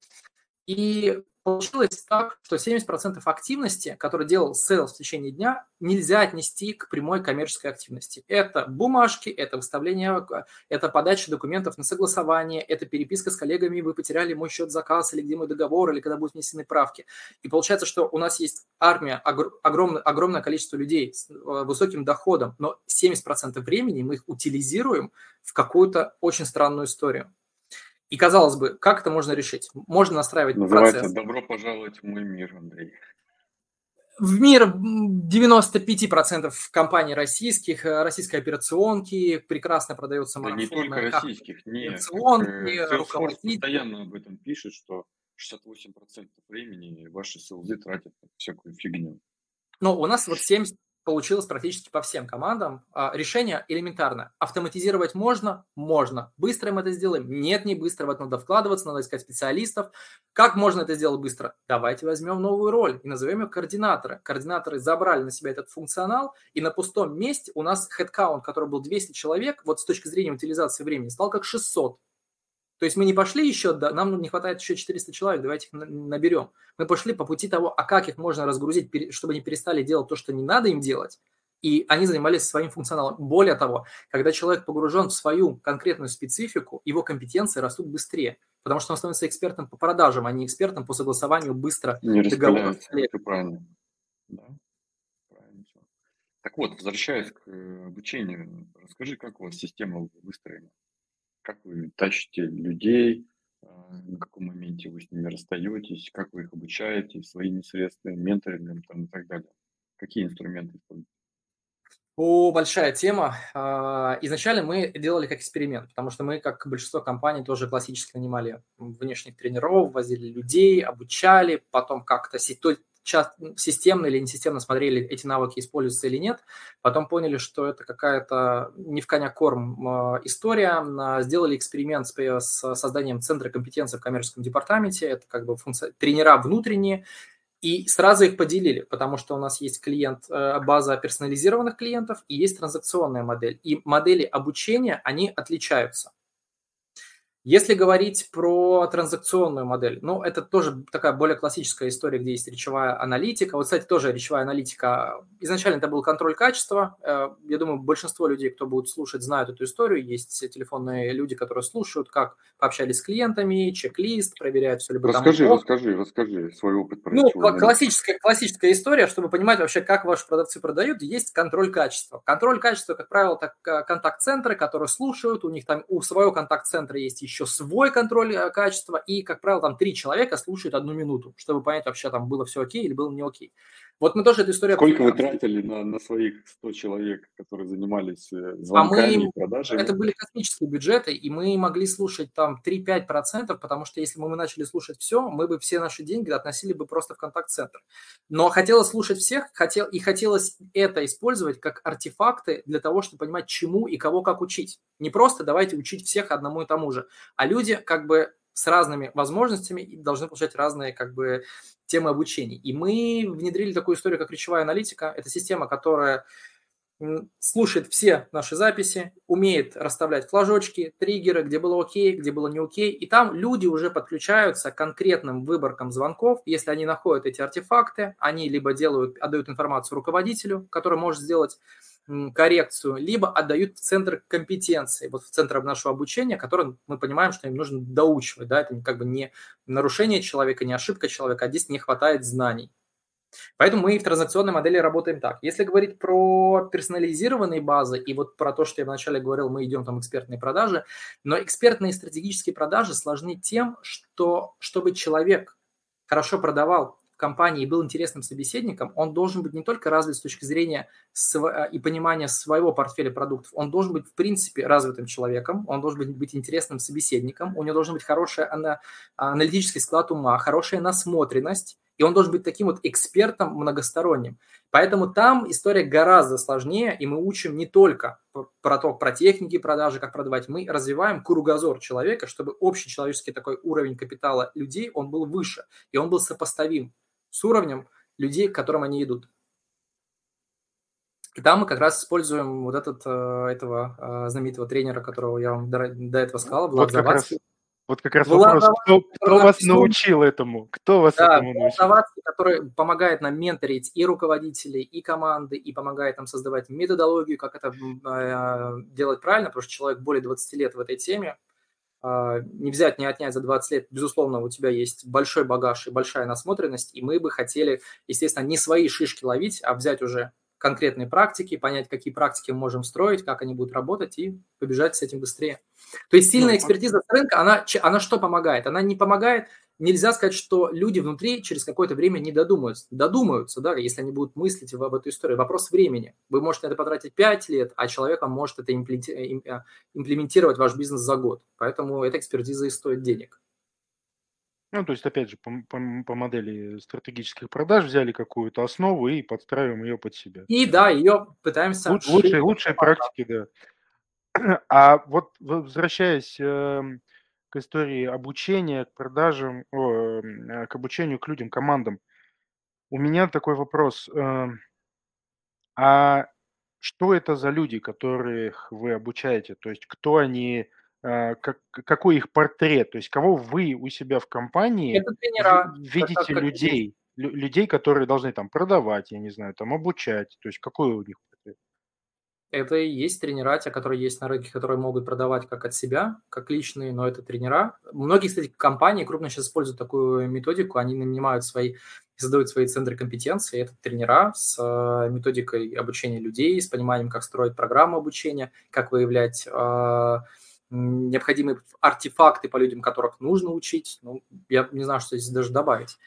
И получилось так, что 70% активности, который делал sales в течение дня, нельзя отнести к прямой коммерческой активности. Это бумажки, это выставление, это подача документов на согласование, это переписка с коллегами, вы потеряли мой счет заказ или где мой договор, или когда будут внесены правки. И получается, что у нас есть армия, огромное, огромное количество людей с э, высоким доходом, но 70% времени мы их утилизируем в какую-то очень странную историю. И казалось бы, как это можно решить? Можно настраивать
Называется
процесс.
«Добро пожаловать в мой мир», Андрей.
В мир 95% компаний российских, э, российской операционки, прекрасно продается
да не только российских, нет.
Операционки,
э, руководители. постоянно об этом пишет, что 68% времени ваши селзы тратят на всякую фигню.
Ну, у нас вот 70, получилось практически по всем командам. А, решение элементарно. Автоматизировать можно? Можно. Быстро мы это сделаем? Нет, не быстро. В это надо вкладываться, надо искать специалистов. Как можно это сделать быстро? Давайте возьмем новую роль и назовем ее координаторы. Координаторы забрали на себя этот функционал, и на пустом месте у нас headcount, который был 200 человек, вот с точки зрения утилизации времени, стал как 600. То есть мы не пошли еще, да, нам не хватает еще 400 человек, давайте их наберем. Мы пошли по пути того, а как их можно разгрузить, чтобы они перестали делать то, что не надо им делать, и они занимались своим функционалом. Более того, когда человек погружен в свою конкретную специфику, его компетенции растут быстрее, потому что он становится экспертом по продажам, а не экспертом по согласованию быстро
не договоров. Это правильно. Да. правильно. Так вот, возвращаясь к э, обучению, расскажи, как у вас система выстроена? Как вы тащите людей, а, на каком моменте вы с ними расстаетесь, как вы их обучаете своими средствами, менторингом там, и так далее. Какие инструменты используете?
О, большая тема. А, изначально мы делали как эксперимент, потому что мы, как большинство компаний, тоже классически нанимали внешних тренеров, возили людей, обучали, потом как-то часто, системно или несистемно смотрели, эти навыки используются или нет. Потом поняли, что это какая-то не в коня корм а, история. Сделали эксперимент с созданием центра компетенции в коммерческом департаменте. Это как бы функция, тренера внутренние, и сразу их поделили, потому что у нас есть клиент, э, база персонализированных клиентов и есть транзакционная модель. И модели обучения, они отличаются. Если говорить про транзакционную модель, ну, это тоже такая более классическая история, где есть речевая аналитика. Вот, кстати, тоже речевая аналитика. Изначально это был контроль качества. Э, я думаю, большинство людей, кто будет слушать, знают эту историю. Есть телефонные люди, которые слушают, как пообщались с клиентами, чек-лист, проверяют все либо
расскажи, там. Расскажи, расскажи свой опыт.
Про ну, классическая, классическая история, чтобы понимать вообще, как ваши продавцы продают, есть контроль качества. Контроль качества, как правило, так э, контакт-центры, которые слушают, у них там у своего контакт-центра есть еще еще свой контроль э, качества, и, как правило, там три человека слушают одну минуту, чтобы понять вообще, там было все окей или было не окей. Вот мы тоже эту историю...
Сколько вы тратили на, на своих 100 человек, которые занимались э, звонками а мы, и продажами?
Это были космические бюджеты, и мы могли слушать там 3-5%, потому что если бы мы начали слушать все, мы бы все наши деньги относили бы просто в контакт-центр. Но хотелось слушать всех, хотел, и хотелось это использовать как артефакты для того, чтобы понимать, чему и кого как учить. Не просто давайте учить всех одному и тому же, а люди как бы с разными возможностями и должны получать разные как бы темы обучения. И мы внедрили такую историю, как речевая аналитика. Это система, которая слушает все наши записи, умеет расставлять флажочки, триггеры, где было окей, где было не окей. И там люди уже подключаются к конкретным выборкам звонков. Если они находят эти артефакты, они либо делают, отдают информацию руководителю, который может сделать коррекцию, либо отдают в центр компетенции, вот в центр нашего обучения, который мы понимаем, что им нужно доучивать, да, это как бы не нарушение человека, не ошибка человека, а здесь не хватает знаний. Поэтому мы в транзакционной модели работаем так. Если говорить про персонализированные базы и вот про то, что я вначале говорил, мы идем там экспертные продажи, но экспертные стратегические продажи сложны тем, что чтобы человек хорошо продавал компании и был интересным собеседником, он должен быть не только развит с точки зрения св- и понимания своего портфеля продуктов, он должен быть, в принципе, развитым человеком, он должен быть, быть интересным собеседником, у него должен быть хороший ана- аналитический склад ума, хорошая насмотренность, и он должен быть таким вот экспертом многосторонним. Поэтому там история гораздо сложнее, и мы учим не только про то, про техники продажи, как продавать, мы развиваем кругозор человека, чтобы общий человеческий такой уровень капитала людей, он был выше, и он был сопоставим с уровнем людей, к которым они идут. И там мы как раз используем вот этот, э, этого э, знаменитого тренера, которого я вам до, этого сказал, Влад
вот Завадский. вот как раз Влад вопрос, кто, кто вас научил этому? Кто вас да, этому научил?
Завадский, который помогает нам менторить и руководителей, и команды, и помогает нам создавать методологию, как это э, делать правильно, потому что человек более 20 лет в этой теме, не взять, не отнять за 20 лет, безусловно, у тебя есть большой багаж и большая насмотренность, и мы бы хотели, естественно, не свои шишки ловить, а взять уже конкретные практики, понять, какие практики мы можем строить, как они будут работать, и побежать с этим быстрее. То есть сильная ну, экспертиза рынка, она, она что помогает? Она не помогает нельзя сказать, что люди внутри через какое-то время не додумаются. Додумаются, да, если они будут мыслить об этой истории. Вопрос времени. Вы можете это потратить 5 лет, а человек вам может это э, имплементировать ваш бизнес за год. Поэтому эта экспертиза и стоит денег.
Ну, то есть, опять же, по, по, по модели стратегических продаж взяли какую-то основу и подстраиваем ее под себя.
И да, ее пытаемся...
Лучшие, лучшие практики, да. А вот возвращаясь эм, к истории обучения, к продажам, о, э, к обучению к людям, командам. У меня такой вопрос. Эм, а что это за люди, которых вы обучаете? То есть кто они, э, как, какой их портрет? То есть кого вы у себя в компании
тренера,
видите как, людей? Людей, которые должны там продавать, я не знаю, там обучать. То есть какой у них
это и есть тренера, те, которые есть на рынке, которые могут продавать как от себя, как личные, но это тренера. Многие, кстати, компании крупно сейчас используют такую методику, они нанимают свои, создают свои центры компетенции, это тренера с э, методикой обучения людей, с пониманием, как строить программу обучения, как выявлять э, необходимые артефакты по людям, которых нужно учить. Ну, я не знаю, что здесь даже добавить.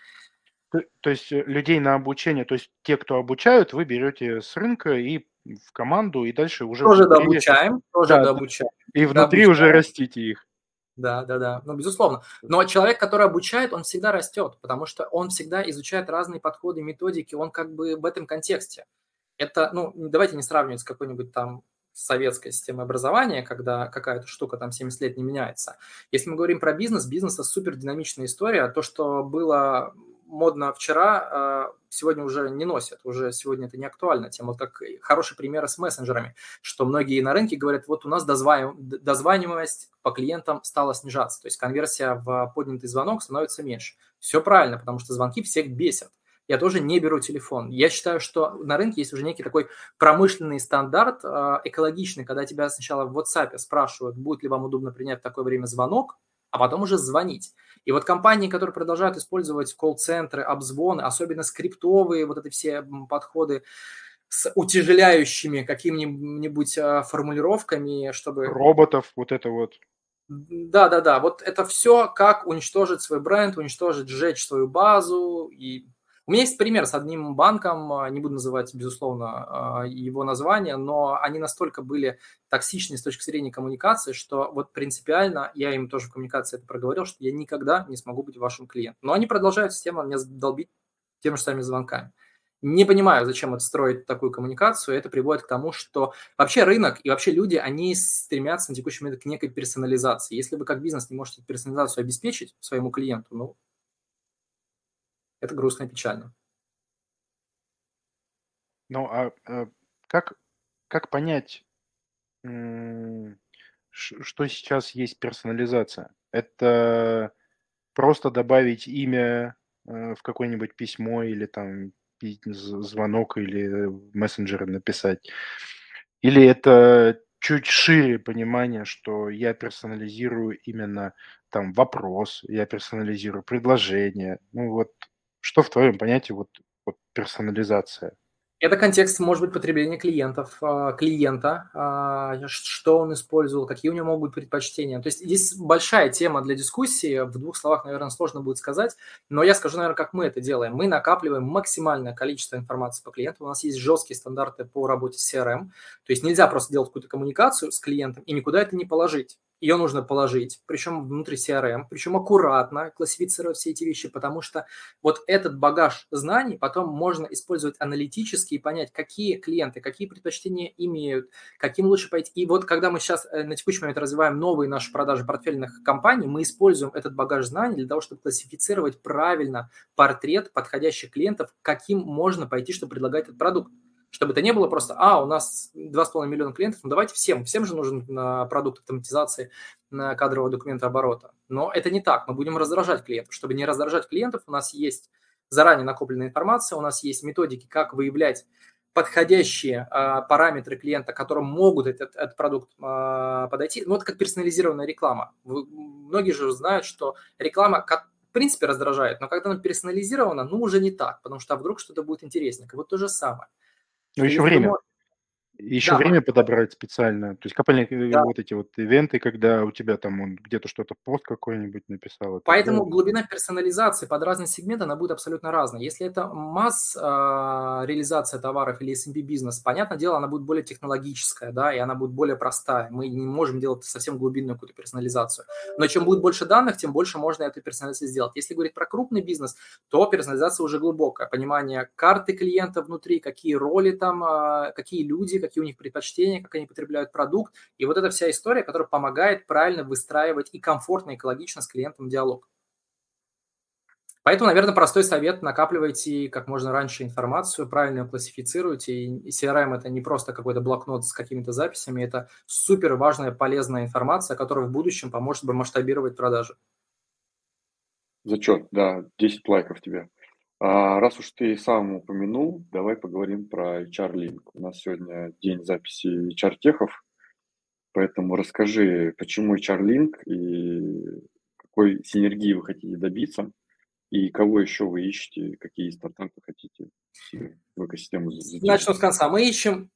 То, то есть э, людей на обучение, то есть те, кто обучают, вы берете с рынка и в команду, и дальше уже...
Тоже дообучаем, тоже да, дообучаем.
И внутри дообучаем. уже растите их.
Да, да, да, ну, безусловно. Но человек, который обучает, он всегда растет, потому что он всегда изучает разные подходы, методики, он как бы в этом контексте. Это, ну, давайте не сравнивать с какой-нибудь там советской системой образования, когда какая-то штука там 70 лет не меняется. Если мы говорим про бизнес, бизнес – это супер динамичная история. То, что было модно вчера, а, сегодня уже не носят, уже сегодня это не актуально. Тема вот как хороший пример с мессенджерами, что многие на рынке говорят, вот у нас дозваниваемость по клиентам стала снижаться, то есть конверсия в поднятый звонок становится меньше. Все правильно, потому что звонки всех бесят. Я тоже не беру телефон. Я считаю, что на рынке есть уже некий такой промышленный стандарт, а, экологичный, когда тебя сначала в WhatsApp спрашивают, будет ли вам удобно принять в такое время звонок, а потом уже звонить. И вот компании, которые продолжают использовать колл-центры, обзвоны, особенно скриптовые вот эти все подходы с утяжеляющими какими-нибудь а, формулировками, чтобы...
Роботов, вот это вот.
Да, да, да. Вот это все, как уничтожить свой бренд, уничтожить, сжечь свою базу и у меня есть пример с одним банком, а, не буду называть, безусловно, а, его название, но они настолько были токсичны с точки зрения коммуникации, что вот принципиально, я им тоже в коммуникации это проговорил, что я никогда не смогу быть вашим клиентом. Но они продолжают систему меня долбить теми же самыми звонками. Не понимаю, зачем это строить такую коммуникацию. Это приводит к тому, что вообще рынок и вообще люди, они стремятся на текущий момент к некой персонализации. Если вы как бизнес не можете персонализацию обеспечить своему клиенту, ну, это грустно и печально.
Ну, а, а как, как понять, что сейчас есть персонализация? Это просто добавить имя э, в какое-нибудь письмо или там звонок или в мессенджеры написать? Или это чуть шире понимание, что я персонализирую именно там вопрос, я персонализирую предложение. Ну вот что в твоем понятии вот, вот персонализация?
Это контекст, может быть, потребления клиентов, а, клиента, а, что он использовал, какие у него могут быть предпочтения. То есть здесь большая тема для дискуссии, в двух словах, наверное, сложно будет сказать, но я скажу, наверное, как мы это делаем. Мы накапливаем максимальное количество информации по клиенту, у нас есть жесткие стандарты по работе с CRM, то есть нельзя просто делать какую-то коммуникацию с клиентом и никуда это не положить ее нужно положить, причем внутри CRM, причем аккуратно классифицировать все эти вещи, потому что вот этот багаж знаний потом можно использовать аналитически и понять, какие клиенты, какие предпочтения имеют, каким лучше пойти. И вот когда мы сейчас э, на текущий момент развиваем новые наши продажи портфельных компаний, мы используем этот багаж знаний для того, чтобы классифицировать правильно портрет подходящих клиентов, каким можно пойти, чтобы предлагать этот продукт чтобы это не было просто, а, у нас 2,5 миллиона клиентов, ну давайте всем, всем же нужен на продукт автоматизации на кадрового документа оборота. Но это не так, мы будем раздражать клиентов. Чтобы не раздражать клиентов, у нас есть заранее накопленная информация, у нас есть методики, как выявлять подходящие э, параметры клиента, которым могут этот, этот продукт э, подойти. Ну, это как персонализированная реклама. Вы, многие же знают, что реклама как, в принципе раздражает, но когда она персонализирована, ну, уже не так, потому что а вдруг что-то будет интереснее. Вот то же самое.
Ну, еще время. Еще да. время подобрать специально. То есть капельные э, да. вот эти вот ивенты, когда у тебя там он где-то что-то пост какой-нибудь написал.
Поэтому далее. глубина персонализации под разные сегменты, она будет абсолютно разная. Если это масс э, реализация товаров или SMB бизнес, понятное дело, она будет более технологическая, да, и она будет более простая. Мы не можем делать совсем глубинную какую-то персонализацию. Но чем будет больше данных, тем больше можно эту персонализацию сделать. Если говорить про крупный бизнес, то персонализация уже глубокая. Понимание карты клиента внутри, какие роли там, э, какие люди, какие у них предпочтения, как они потребляют продукт. И вот эта вся история, которая помогает правильно выстраивать и комфортно, и экологично с клиентом диалог. Поэтому, наверное, простой совет – накапливайте как можно раньше информацию, правильно ее классифицируйте. И CRM – это не просто какой-то блокнот с какими-то записями, это супер важная, полезная информация, которая в будущем поможет бы масштабировать продажи.
Зачет, да, 10 лайков тебе. А, раз уж ты сам упомянул, давай поговорим про HR-линк. У нас сегодня день записи HR-техов, поэтому расскажи, почему HR-линк и какой синергии вы хотите добиться, и кого еще вы ищете, какие стартапы хотите в экосистему
затянуть. Начну с конца. Мы ищем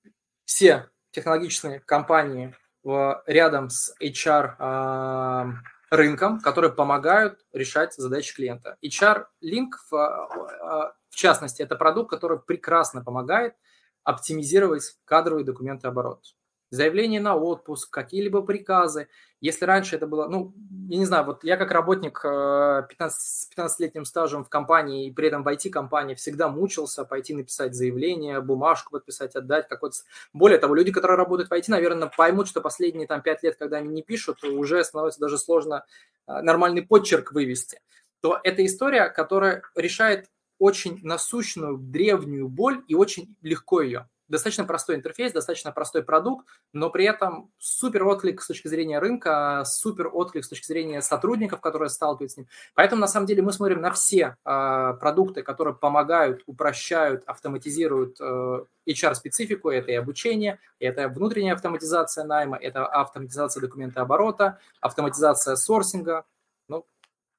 все технологичные компании рядом с HR рынкам, которые помогают решать задачи клиента. HR Link, в, а, в частности, это продукт, который прекрасно помогает оптимизировать кадровые документы оборот. Заявление на отпуск, какие-либо приказы. Если раньше это было, ну, я не знаю, вот я как работник 15, с 15-летним стажем в компании и при этом в IT-компании всегда мучился пойти написать заявление, бумажку подписать, отдать. Какой-то... Более того, люди, которые работают в IT, наверное, поймут, что последние там 5 лет, когда они не пишут, уже становится даже сложно нормальный подчерк вывести. То это история, которая решает очень насущную, древнюю боль и очень легко ее достаточно простой интерфейс, достаточно простой продукт, но при этом супер отклик с точки зрения рынка, супер отклик с точки зрения сотрудников, которые сталкиваются с ним. Поэтому на самом деле мы смотрим на все э, продукты, которые помогают, упрощают, автоматизируют э, HR-специфику. Это и обучение, это внутренняя автоматизация найма, это автоматизация документа оборота, автоматизация сорсинга. Ну,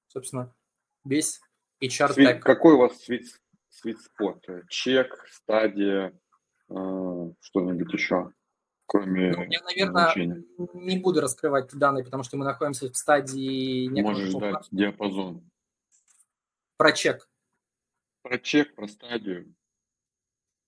собственно, весь HR-тег.
Какой у вас sweet spot? Чек, стадия, что-нибудь еще, кроме ну,
Я, наверное, обучения? не буду раскрывать данные, потому что мы находимся в стадии...
Можешь дать диапазон.
Про чек.
Про чек, про стадию.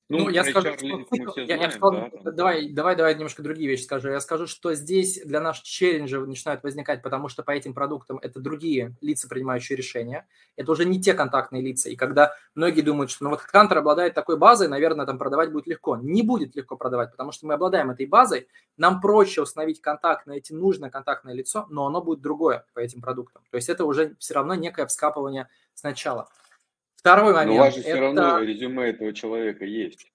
Ну, ну я скажу, что, я, я сказал, да, давай, давай, давай немножко другие вещи скажу. Я скажу, что здесь для нас челленджи начинают возникать, потому что по этим продуктам это другие лица, принимающие решения. Это уже не те контактные лица. И когда многие думают, что ну вот Хантер обладает такой базой, наверное, там продавать будет легко. Не будет легко продавать, потому что мы обладаем этой базой. Нам проще установить контакт, найти нужное контактное лицо, но оно будет другое по этим продуктам. То есть это уже все равно некое вскапывание сначала. Второй момент. Но у вас
же это... все равно резюме этого человека есть.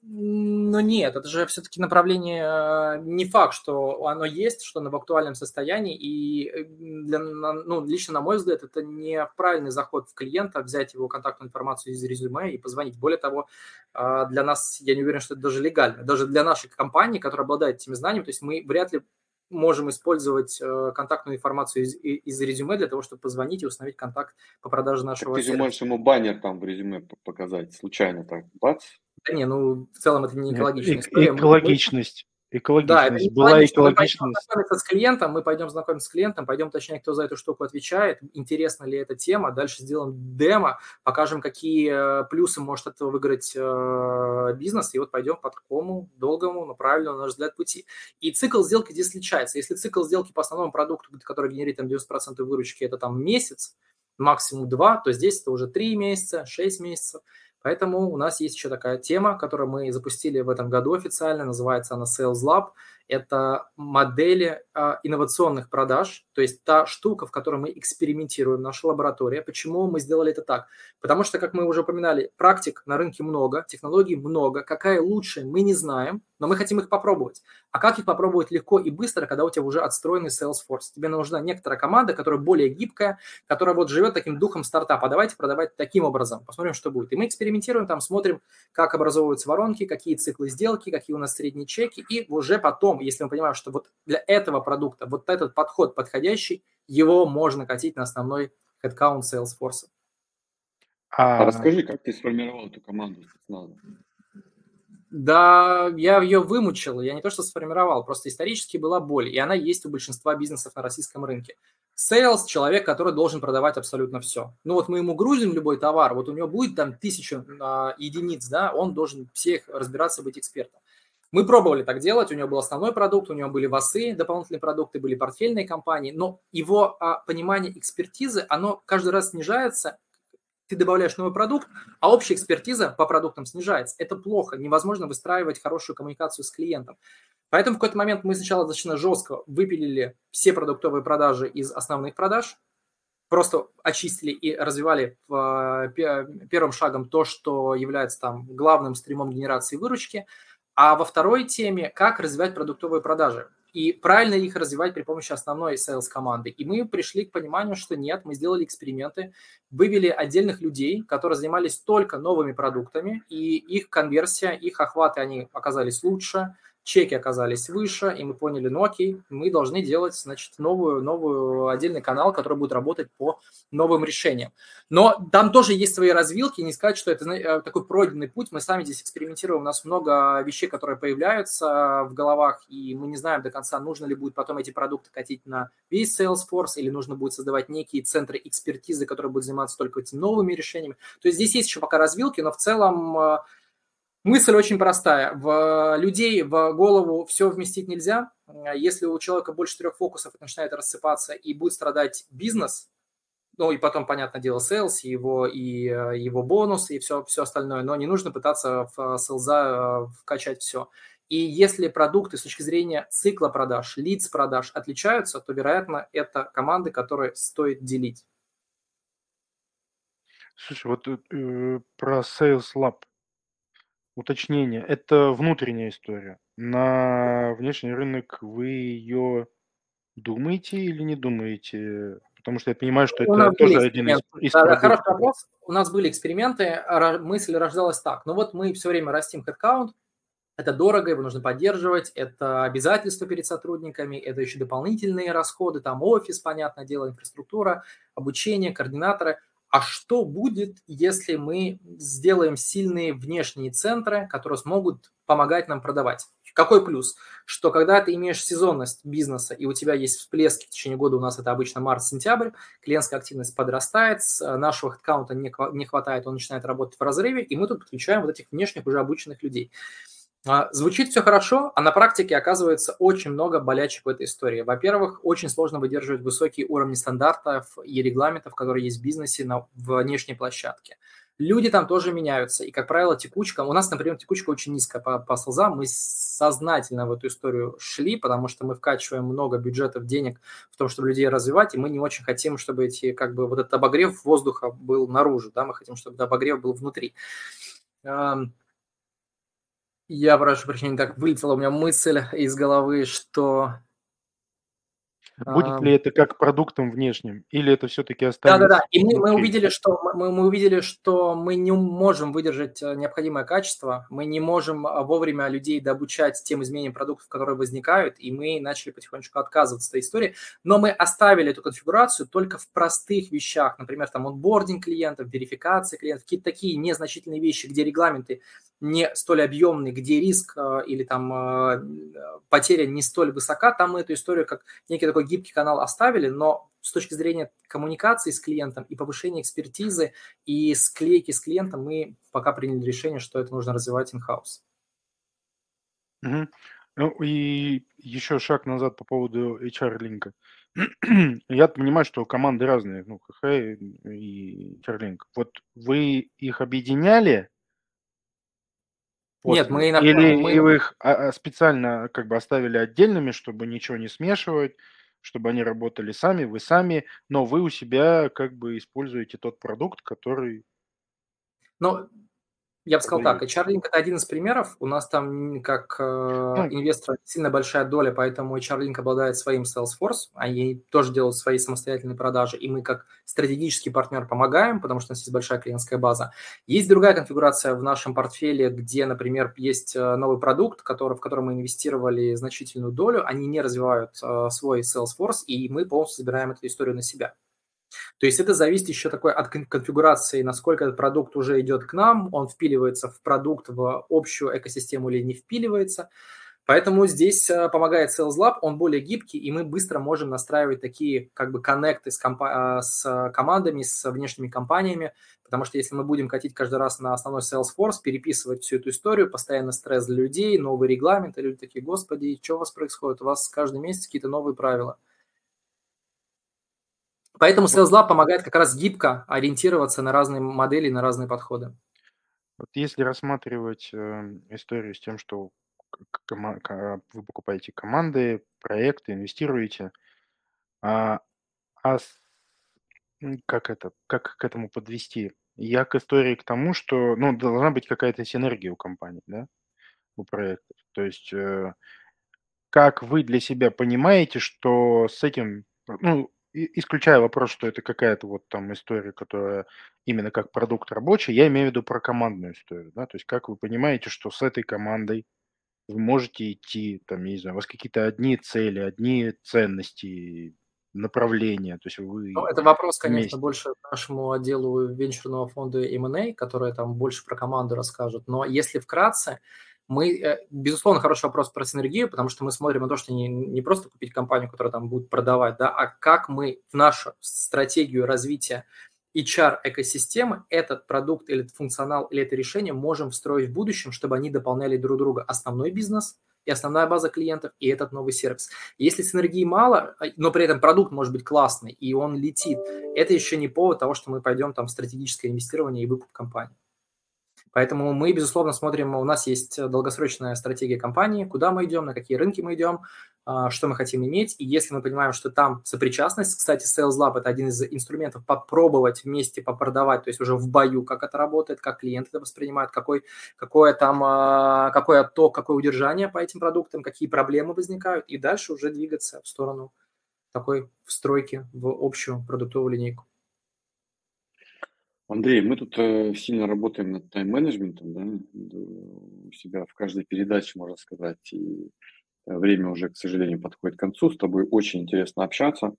Ну нет, это же все-таки направление, э, не факт, что оно есть, что оно в актуальном состоянии, и э, для, ну, лично на мой взгляд, это не правильный заход в клиента, взять его контактную информацию из резюме и позвонить. Более того, э, для нас, я не уверен, что это даже легально, даже для нашей компании, которая обладает этими знаниями, то есть мы вряд ли можем использовать э, контактную информацию из, из резюме для того, чтобы позвонить и установить контакт по продаже нашего
так ты же можешь ему баннер там в резюме показать, случайно так, бац.
Да не, ну в целом это не экологичная
история. Экологичность. Экологичность. Да, Была экологичность.
Мы пойдем с клиентом, мы пойдем знакомиться с клиентом, пойдем точнее, кто за эту штуку отвечает, интересна ли эта тема, дальше сделаем демо, покажем, какие э, плюсы может этого выиграть э, бизнес, и вот пойдем по такому долгому, но правильному, на наш взгляд, пути. И цикл сделки здесь отличается. Если цикл сделки по основному продукту, который генерит там 90% выручки, это там месяц, максимум два, то здесь это уже три месяца, шесть месяцев. Поэтому у нас есть еще такая тема, которую мы запустили в этом году официально, называется она Sales Lab это модели а, инновационных продаж, то есть та штука, в которой мы экспериментируем, наша лаборатория. Почему мы сделали это так? Потому что, как мы уже упоминали, практик на рынке много, технологий много. Какая лучше, мы не знаем, но мы хотим их попробовать. А как их попробовать легко и быстро, когда у тебя уже отстроенный Salesforce? Тебе нужна некоторая команда, которая более гибкая, которая вот живет таким духом стартапа. Давайте продавать таким образом, посмотрим, что будет. И мы экспериментируем, там смотрим, как образовываются воронки, какие циклы сделки, какие у нас средние чеки, и уже потом если мы понимаем, что вот для этого продукта вот этот подход подходящий, его можно катить на основной headcount Salesforce.
А... а расскажи, как ты сформировал эту команду?
Да, я ее вымучил, я не то что сформировал, просто исторически была боль, и она есть у большинства бизнесов на российском рынке. Sales – человек, который должен продавать абсолютно все. Ну вот мы ему грузим любой товар, вот у него будет там тысяча а, единиц, да, он должен всех разбираться, быть экспертом. Мы пробовали так делать, у него был основной продукт, у него были ВАСы, дополнительные продукты, были портфельные компании, но его а, понимание экспертизы, оно каждый раз снижается, ты добавляешь новый продукт, а общая экспертиза по продуктам снижается. Это плохо, невозможно выстраивать хорошую коммуникацию с клиентом. Поэтому в какой-то момент мы сначала достаточно жестко выпилили все продуктовые продажи из основных продаж, просто очистили и развивали а, первым шагом то, что является там главным стримом генерации выручки – а во второй теме, как развивать продуктовые продажи. И правильно их развивать при помощи основной sales команды. И мы пришли к пониманию, что нет, мы сделали эксперименты, вывели отдельных людей, которые занимались только новыми продуктами, и их конверсия, их охваты, они оказались лучше – чеки оказались выше, и мы поняли, ну окей, мы должны делать, значит, новую, новую отдельный канал, который будет работать по новым решениям. Но там тоже есть свои развилки, не сказать, что это э, такой пройденный путь, мы сами здесь экспериментируем, у нас много вещей, которые появляются в головах, и мы не знаем до конца, нужно ли будет потом эти продукты катить на весь Salesforce, или нужно будет создавать некие центры экспертизы, которые будут заниматься только этими новыми решениями. То есть здесь есть еще пока развилки, но в целом э, Мысль очень простая. В людей в голову все вместить нельзя. Если у человека больше трех фокусов, это начинает рассыпаться и будет страдать бизнес, ну и потом, понятное дело, sales, его, и э, его бонусы, и все, все остальное, но не нужно пытаться в селза э, вкачать все. И если продукты с точки зрения цикла продаж, лиц продаж отличаются, то, вероятно, это команды, которые стоит делить.
Слушай, вот э, про Sales Lab уточнение. Это внутренняя история. На внешний рынок вы ее думаете или не думаете? Потому что я понимаю, что
У
это тоже один из, из
Да, хороший вопрос. У нас были эксперименты, мысль рождалась так. Ну вот мы все время растим headcount, это дорого, его нужно поддерживать, это обязательства перед сотрудниками, это еще дополнительные расходы, там офис, понятное дело, инфраструктура, обучение, координаторы. А что будет, если мы сделаем сильные внешние центры, которые смогут помогать нам продавать? Какой плюс? Что когда ты имеешь сезонность бизнеса, и у тебя есть всплески в течение года, у нас это обычно март-сентябрь, клиентская активность подрастает, э, нашего хва- не хватает, он начинает работать в разрыве, и мы тут подключаем вот этих внешних уже обученных людей. А, Звучит все хорошо, а на практике оказывается очень много болячек в этой истории. Во-первых, очень сложно выдерживать высокие уровни стандартов и регламентов, которые есть в бизнесе на внешней площадке. Люди там тоже меняются, и, как правило, текучка... У нас, например, текучка очень низкая по, по слезам. Мы сознательно в эту историю шли, потому что мы вкачиваем много бюджетов, денег в том, чтобы людей развивать, и мы не очень хотим, чтобы эти, как бы, вот этот обогрев воздуха был наружу, да, мы хотим, чтобы обогрев был внутри. Я прошу прощения, так вылетела у меня мысль из головы, что...
Будет ли это как продуктом внешним, или это все-таки останется
Да-да-да, и мы, мы увидели, что мы, мы увидели, что мы не можем выдержать э, необходимое качество, мы не можем а, вовремя людей дообучать тем изменениям продуктов, которые возникают, и мы начали потихонечку отказываться от этой истории, но мы оставили эту конфигурацию только в простых вещах, например, там онбординг клиентов, верификация клиентов, какие-то такие незначительные вещи, где регламенты не столь объемный, где риск э, или там э, потеря не столь высока, там мы эту историю как некий такой гибкий канал оставили, но с точки зрения коммуникации с клиентом и повышения экспертизы и склейки с клиентом мы пока приняли решение, что это нужно развивать in-house.
Мгм. Ну и еще шаг назад по поводу HR-линка. Я понимаю, что команды разные, ну, ХХ и HR-линк. Вот вы их объединяли
Нет,
после?
мы, на-
Или
мы-
и вы их а, а, специально как бы оставили отдельными, чтобы ничего не смешивать, чтобы они работали сами, вы сами, но вы у себя как бы используете тот продукт, который...
Ну, я бы сказал так. HR-Link – это один из примеров. У нас там как э, инвестора сильно большая доля, поэтому HR-Link обладает своим Salesforce. Они тоже делают свои самостоятельные продажи, и мы как стратегический партнер помогаем, потому что у нас есть большая клиентская база. Есть другая конфигурация в нашем портфеле, где, например, есть э, новый продукт, который, в котором мы инвестировали значительную долю. Они не развивают э, свой Salesforce, и мы полностью забираем эту историю на себя. То есть это зависит еще такой от кон- конфигурации, насколько этот продукт уже идет к нам, он впиливается в продукт, в общую экосистему или не впиливается. Поэтому здесь э, помогает Sales Lab, он более гибкий, и мы быстро можем настраивать такие как бы коннекты с, компа- э, с командами, с внешними компаниями, потому что если мы будем катить каждый раз на основной Salesforce, переписывать всю эту историю, постоянно стресс для людей, новый регламент, и люди такие, господи, что у вас происходит? У вас каждый месяц какие-то новые правила. Поэтому Sales Lab помогает как раз гибко ориентироваться на разные модели, на разные подходы.
Вот если рассматривать э, историю с тем, что вы покупаете команды, проекты, инвестируете, а, а с- как это, как к этому подвести? Я к истории к тому, что ну, должна быть какая-то синергия у компании, да, у проектов. То есть э, как вы для себя понимаете, что с этим, ну, исключая вопрос, что это какая-то вот там история, которая именно как продукт рабочий, я имею в виду про командную историю, да, то есть как вы понимаете, что с этой командой вы можете идти, там, я не знаю, у вас какие-то одни цели, одни ценности, направления, то есть вы
Ну, это вопрос, конечно,
вместе.
больше нашему отделу венчурного фонда M&A, который там больше про команду расскажут. Но если вкратце, мы, э, безусловно, хороший вопрос про синергию, потому что мы смотрим на то, что не, не просто купить компанию, которая там будет продавать, да, а как мы в нашу стратегию развития HR-экосистемы этот продукт или этот функционал или это решение можем встроить в будущем, чтобы они дополняли друг друга основной бизнес и основная база клиентов, и этот новый сервис. Если синергии мало, а, но при этом продукт может быть классный, и он летит, это еще не повод того, что мы пойдем там в стратегическое инвестирование и выкуп компании. Поэтому мы, безусловно, смотрим, у нас есть долгосрочная стратегия компании, куда мы идем, на какие рынки мы идем, а, что мы хотим иметь. И если мы понимаем, что там сопричастность, кстати, Sales Lab – это один из инструментов попробовать вместе попродавать, то есть уже в бою, как это работает, как клиенты это воспринимают, какой, какое там, а, какой отток, какое удержание по этим продуктам, какие проблемы возникают, и дальше уже двигаться в сторону такой встройки в общую продуктовую линейку.
Андрей, мы тут э, сильно работаем над тайм-менеджментом, да, у себя в каждой передаче, можно сказать, и э, время уже, к сожалению, подходит к концу. С тобой очень интересно общаться.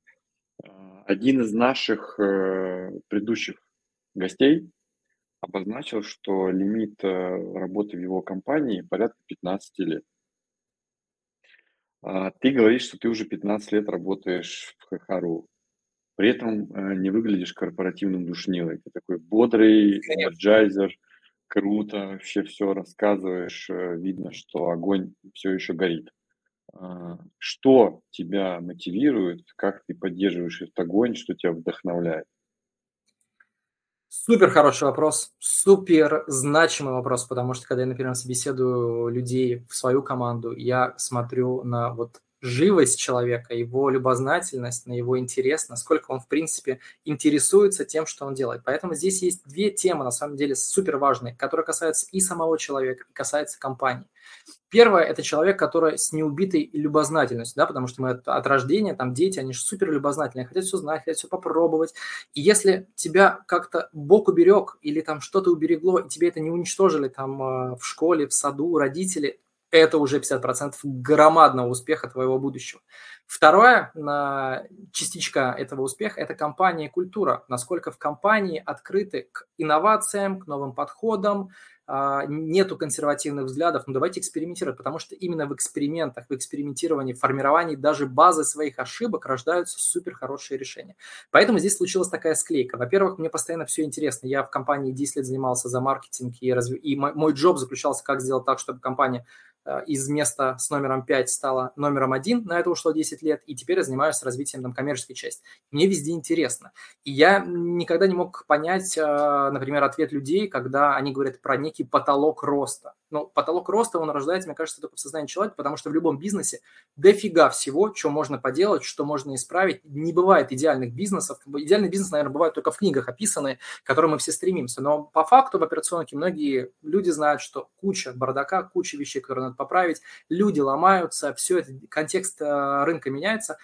А, один из наших э, предыдущих гостей обозначил, что лимит работы в его компании порядка 15 лет. А, ты говоришь, что ты уже 15 лет работаешь в ХХРУ. При этом э, не выглядишь корпоративным душнилой. Ты такой бодрый, энерджайзер, круто, вообще все рассказываешь. Э, видно, что огонь все еще горит. А, что тебя мотивирует, как ты поддерживаешь этот огонь, что тебя вдохновляет?
Супер хороший вопрос, супер значимый вопрос, потому что когда я, например, собеседую людей в свою команду, я смотрю на вот живость человека, его любознательность, на его интерес, насколько он, в принципе, интересуется тем, что он делает. Поэтому здесь есть две темы, на самом деле, супер важные, которые касаются и самого человека, и касаются компании. Первое – это человек, который с неубитой любознательностью, да, потому что мы от, от рождения, там дети, они же супер любознательные, хотят все знать, хотят все попробовать. И если тебя как-то Бог уберег или там что-то уберегло, и тебе это не уничтожили там э, в школе, в саду, родители, это уже 50% громадного успеха твоего будущего. Второе, частичка этого успеха – это компания и культура. Насколько в компании открыты к инновациям, к новым подходам, а, нету консервативных взглядов, ну давайте экспериментировать, потому что именно в экспериментах, в экспериментировании, в формировании даже базы своих ошибок рождаются супер хорошие решения. Поэтому здесь случилась такая склейка. Во-первых, мне постоянно все интересно. Я в компании 10 лет занимался за маркетинг и, разв... и мой джоб заключался, как сделать так, чтобы компания из места с номером 5 стала номером 1, на это ушло 10 лет, и теперь я занимаюсь развитием там, коммерческой части. Мне везде интересно. И я никогда не мог понять, э, например, ответ людей, когда они говорят про некий потолок роста. Ну, потолок роста, он рождается, мне кажется, только в сознании человека, потому что в любом бизнесе дофига всего, что можно поделать, что можно исправить. Не бывает идеальных бизнесов. Идеальный бизнес, наверное, бывает только в книгах описанные, к которым мы все стремимся. Но по факту в операционке многие люди знают, что куча бардака, куча вещей, которые надо поправить, люди ломаются, все это, контекст э, рынка меняется.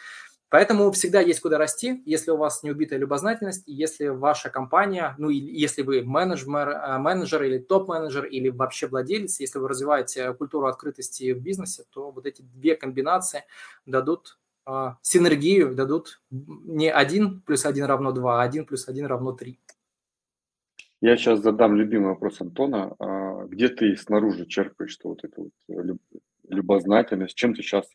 Поэтому всегда есть куда расти, если у вас неубитая любознательность, если ваша компания, ну, и если вы менеджер, э, менеджер или топ-менеджер, или вообще владелец, если вы развиваете культуру открытости в бизнесе, то вот эти две комбинации дадут э, синергию, дадут не один плюс один равно два, а один плюс один равно три.
Я сейчас задам любимый вопрос Антона. А где ты снаружи черпаешь что вот эту вот любознательность? Чем ты сейчас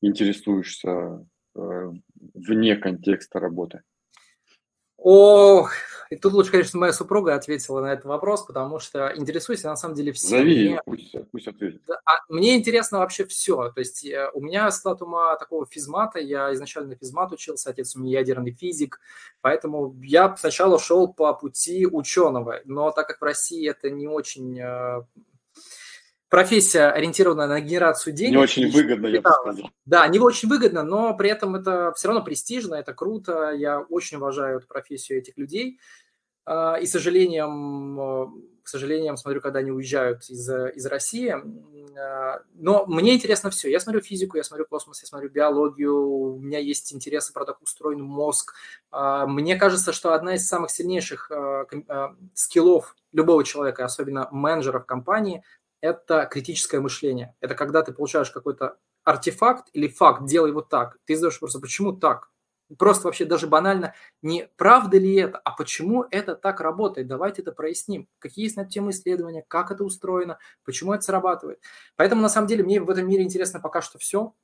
интересуешься Э, вне контекста работы?
Ох, и тут лучше, конечно, моя супруга ответила на этот вопрос, потому что интересуюсь на самом деле всем.
Зови ее, пусть, пусть ответит.
А, мне интересно вообще все. То есть э, у меня склад ума такого физмата, я изначально физмат учился, отец у меня ядерный физик, поэтому я сначала шел по пути ученого, но так как в России это не очень э, профессия, ориентированная на генерацию денег.
Не очень выгодно, я бы сказал.
Да, не очень выгодно, но при этом это все равно престижно, это круто. Я очень уважаю эту профессию этих людей. А, и, с сожалением, э, к сожалению, смотрю, когда они уезжают из, из России. А, но мне интересно все. Я смотрю физику, я смотрю космос, я смотрю биологию, у меня есть интересы про как устроен мозг. А, мне кажется, что одна из самых сильнейших скиллов любого человека, особенно менеджера в компании, это критическое мышление. Это когда ты получаешь какой-то артефакт или факт, делай вот так. Ты задаешь просто, почему так? Просто вообще даже банально, не правда ли это, а почему это так работает? Давайте это проясним. Какие есть на эту исследования, как это устроено, почему это срабатывает. Поэтому, на самом деле, мне в этом мире интересно пока что все.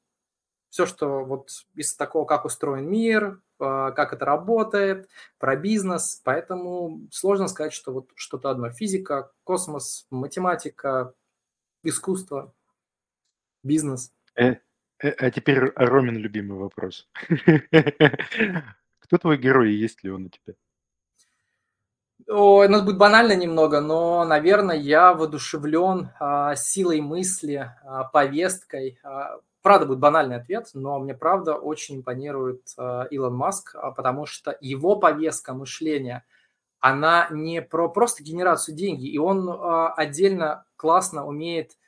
Все, что вот из такого, как устроен мир, как это работает, про бизнес, поэтому сложно сказать, что вот что-то одно. Физика, космос, математика, искусство, бизнес.
Э, э, а теперь Ромин любимый вопрос. Кто твой герой и есть ли он у тебя?
Ой, ну, это будет банально немного, но, наверное, я воодушевлен а, силой мысли, а, повесткой. А, правда, будет банальный ответ, но мне правда очень импонирует а, Илон Маск, а, потому что его повестка мышления, она не про просто генерацию денег, и он а, отдельно классно умеет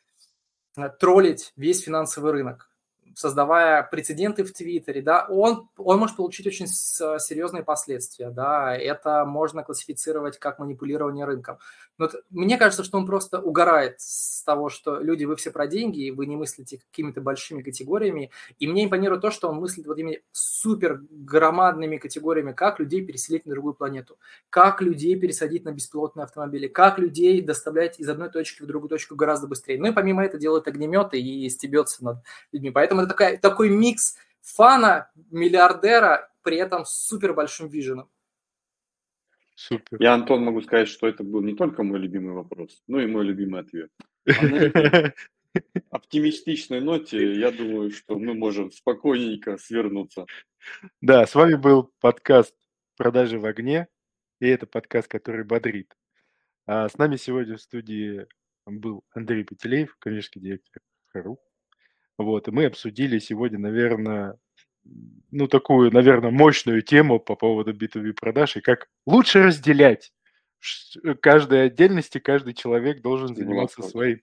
а, троллить весь финансовый рынок создавая прецеденты в Твиттере, да, он, он может получить очень серьезные последствия, да, это можно классифицировать как манипулирование рынком. Но мне кажется, что он просто угорает с того, что люди, вы все про деньги, и вы не мыслите какими-то большими категориями, и мне импонирует то, что он мыслит вот именно супер громадными категориями, как людей переселить на другую планету, как людей пересадить на беспилотные автомобили, как людей доставлять из одной точки в другую точку гораздо быстрее. Ну и помимо этого делают огнеметы и стебется над людьми. Поэтому это такая, такой микс фана, миллиардера, при этом с супер большим виженом.
Супер. Я, Антон, могу сказать, что это был не только мой любимый вопрос, но и мой любимый ответ. А на этой оптимистичной ноте, я думаю, что мы можем спокойненько свернуться.
Да, с вами был подкаст «Продажи в огне», и это подкаст, который бодрит. А с нами сегодня в студии был Андрей Петелеев, коммерческий директор Хару. Вот, и мы обсудили сегодня, наверное, ну, такую, наверное, мощную тему по поводу B2B продаж и как лучше разделять каждой отдельности, каждый человек должен заниматься своим.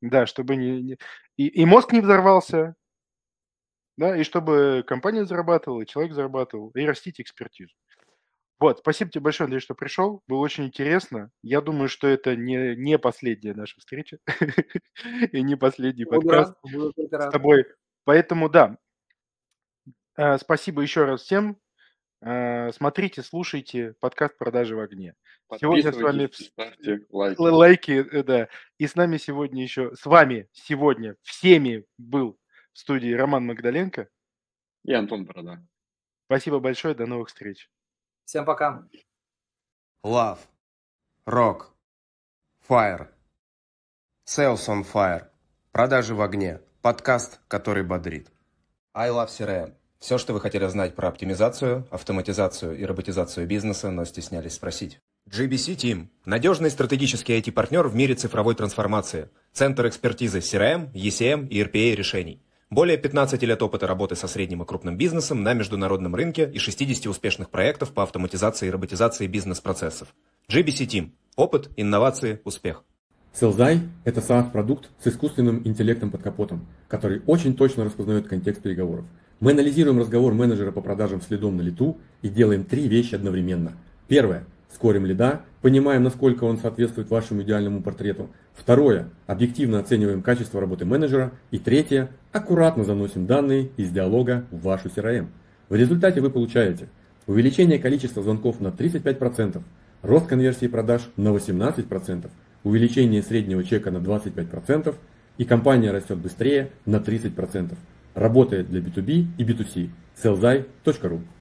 Да, чтобы не... не и, и мозг не взорвался, да, и чтобы компания зарабатывала, и человек зарабатывал, и растить экспертизу. Вот, спасибо тебе большое, Андрей, что пришел. Было очень интересно. Я думаю, что это не, не последняя наша встреча и не последний подкаст с тобой. Поэтому, да, э, спасибо еще раз всем. Э, смотрите, слушайте подкаст «Продажи в огне». Сегодня с вами...
Ставьте лайки.
лайки. Э, да. И с нами сегодня еще... С вами сегодня всеми был в студии Роман Магдаленко.
И Антон Борода.
Спасибо большое. До новых встреч.
Всем пока.
Love. Rock. Fire. Sales on Fire. Продажи в огне. Подкаст, который бодрит. I Love CRM. Все, что вы хотели знать про оптимизацию, автоматизацию и роботизацию бизнеса, но стеснялись спросить. GBC Team – надежный стратегический IT-партнер в мире цифровой трансформации. Центр экспертизы CRM, ECM и RPA решений. Более 15 лет опыта работы со средним и крупным бизнесом на международном рынке и 60 успешных проектов по автоматизации и роботизации бизнес-процессов. GBC Team – опыт, инновации, успех.
Селзай – это SaaS-продукт с искусственным интеллектом под капотом, который очень точно распознает контекст переговоров – мы анализируем разговор менеджера по продажам следом на лету и делаем три вещи одновременно. Первое. Скорим лида, понимаем, насколько он соответствует вашему идеальному портрету. Второе. Объективно оцениваем качество работы менеджера. И третье. Аккуратно заносим данные из диалога в вашу CRM. В результате вы получаете увеличение количества звонков на 35%, рост конверсии продаж на 18%, увеличение среднего чека на 25% и компания растет быстрее на 30%. Работает для B2B и B2C. sellzai.ru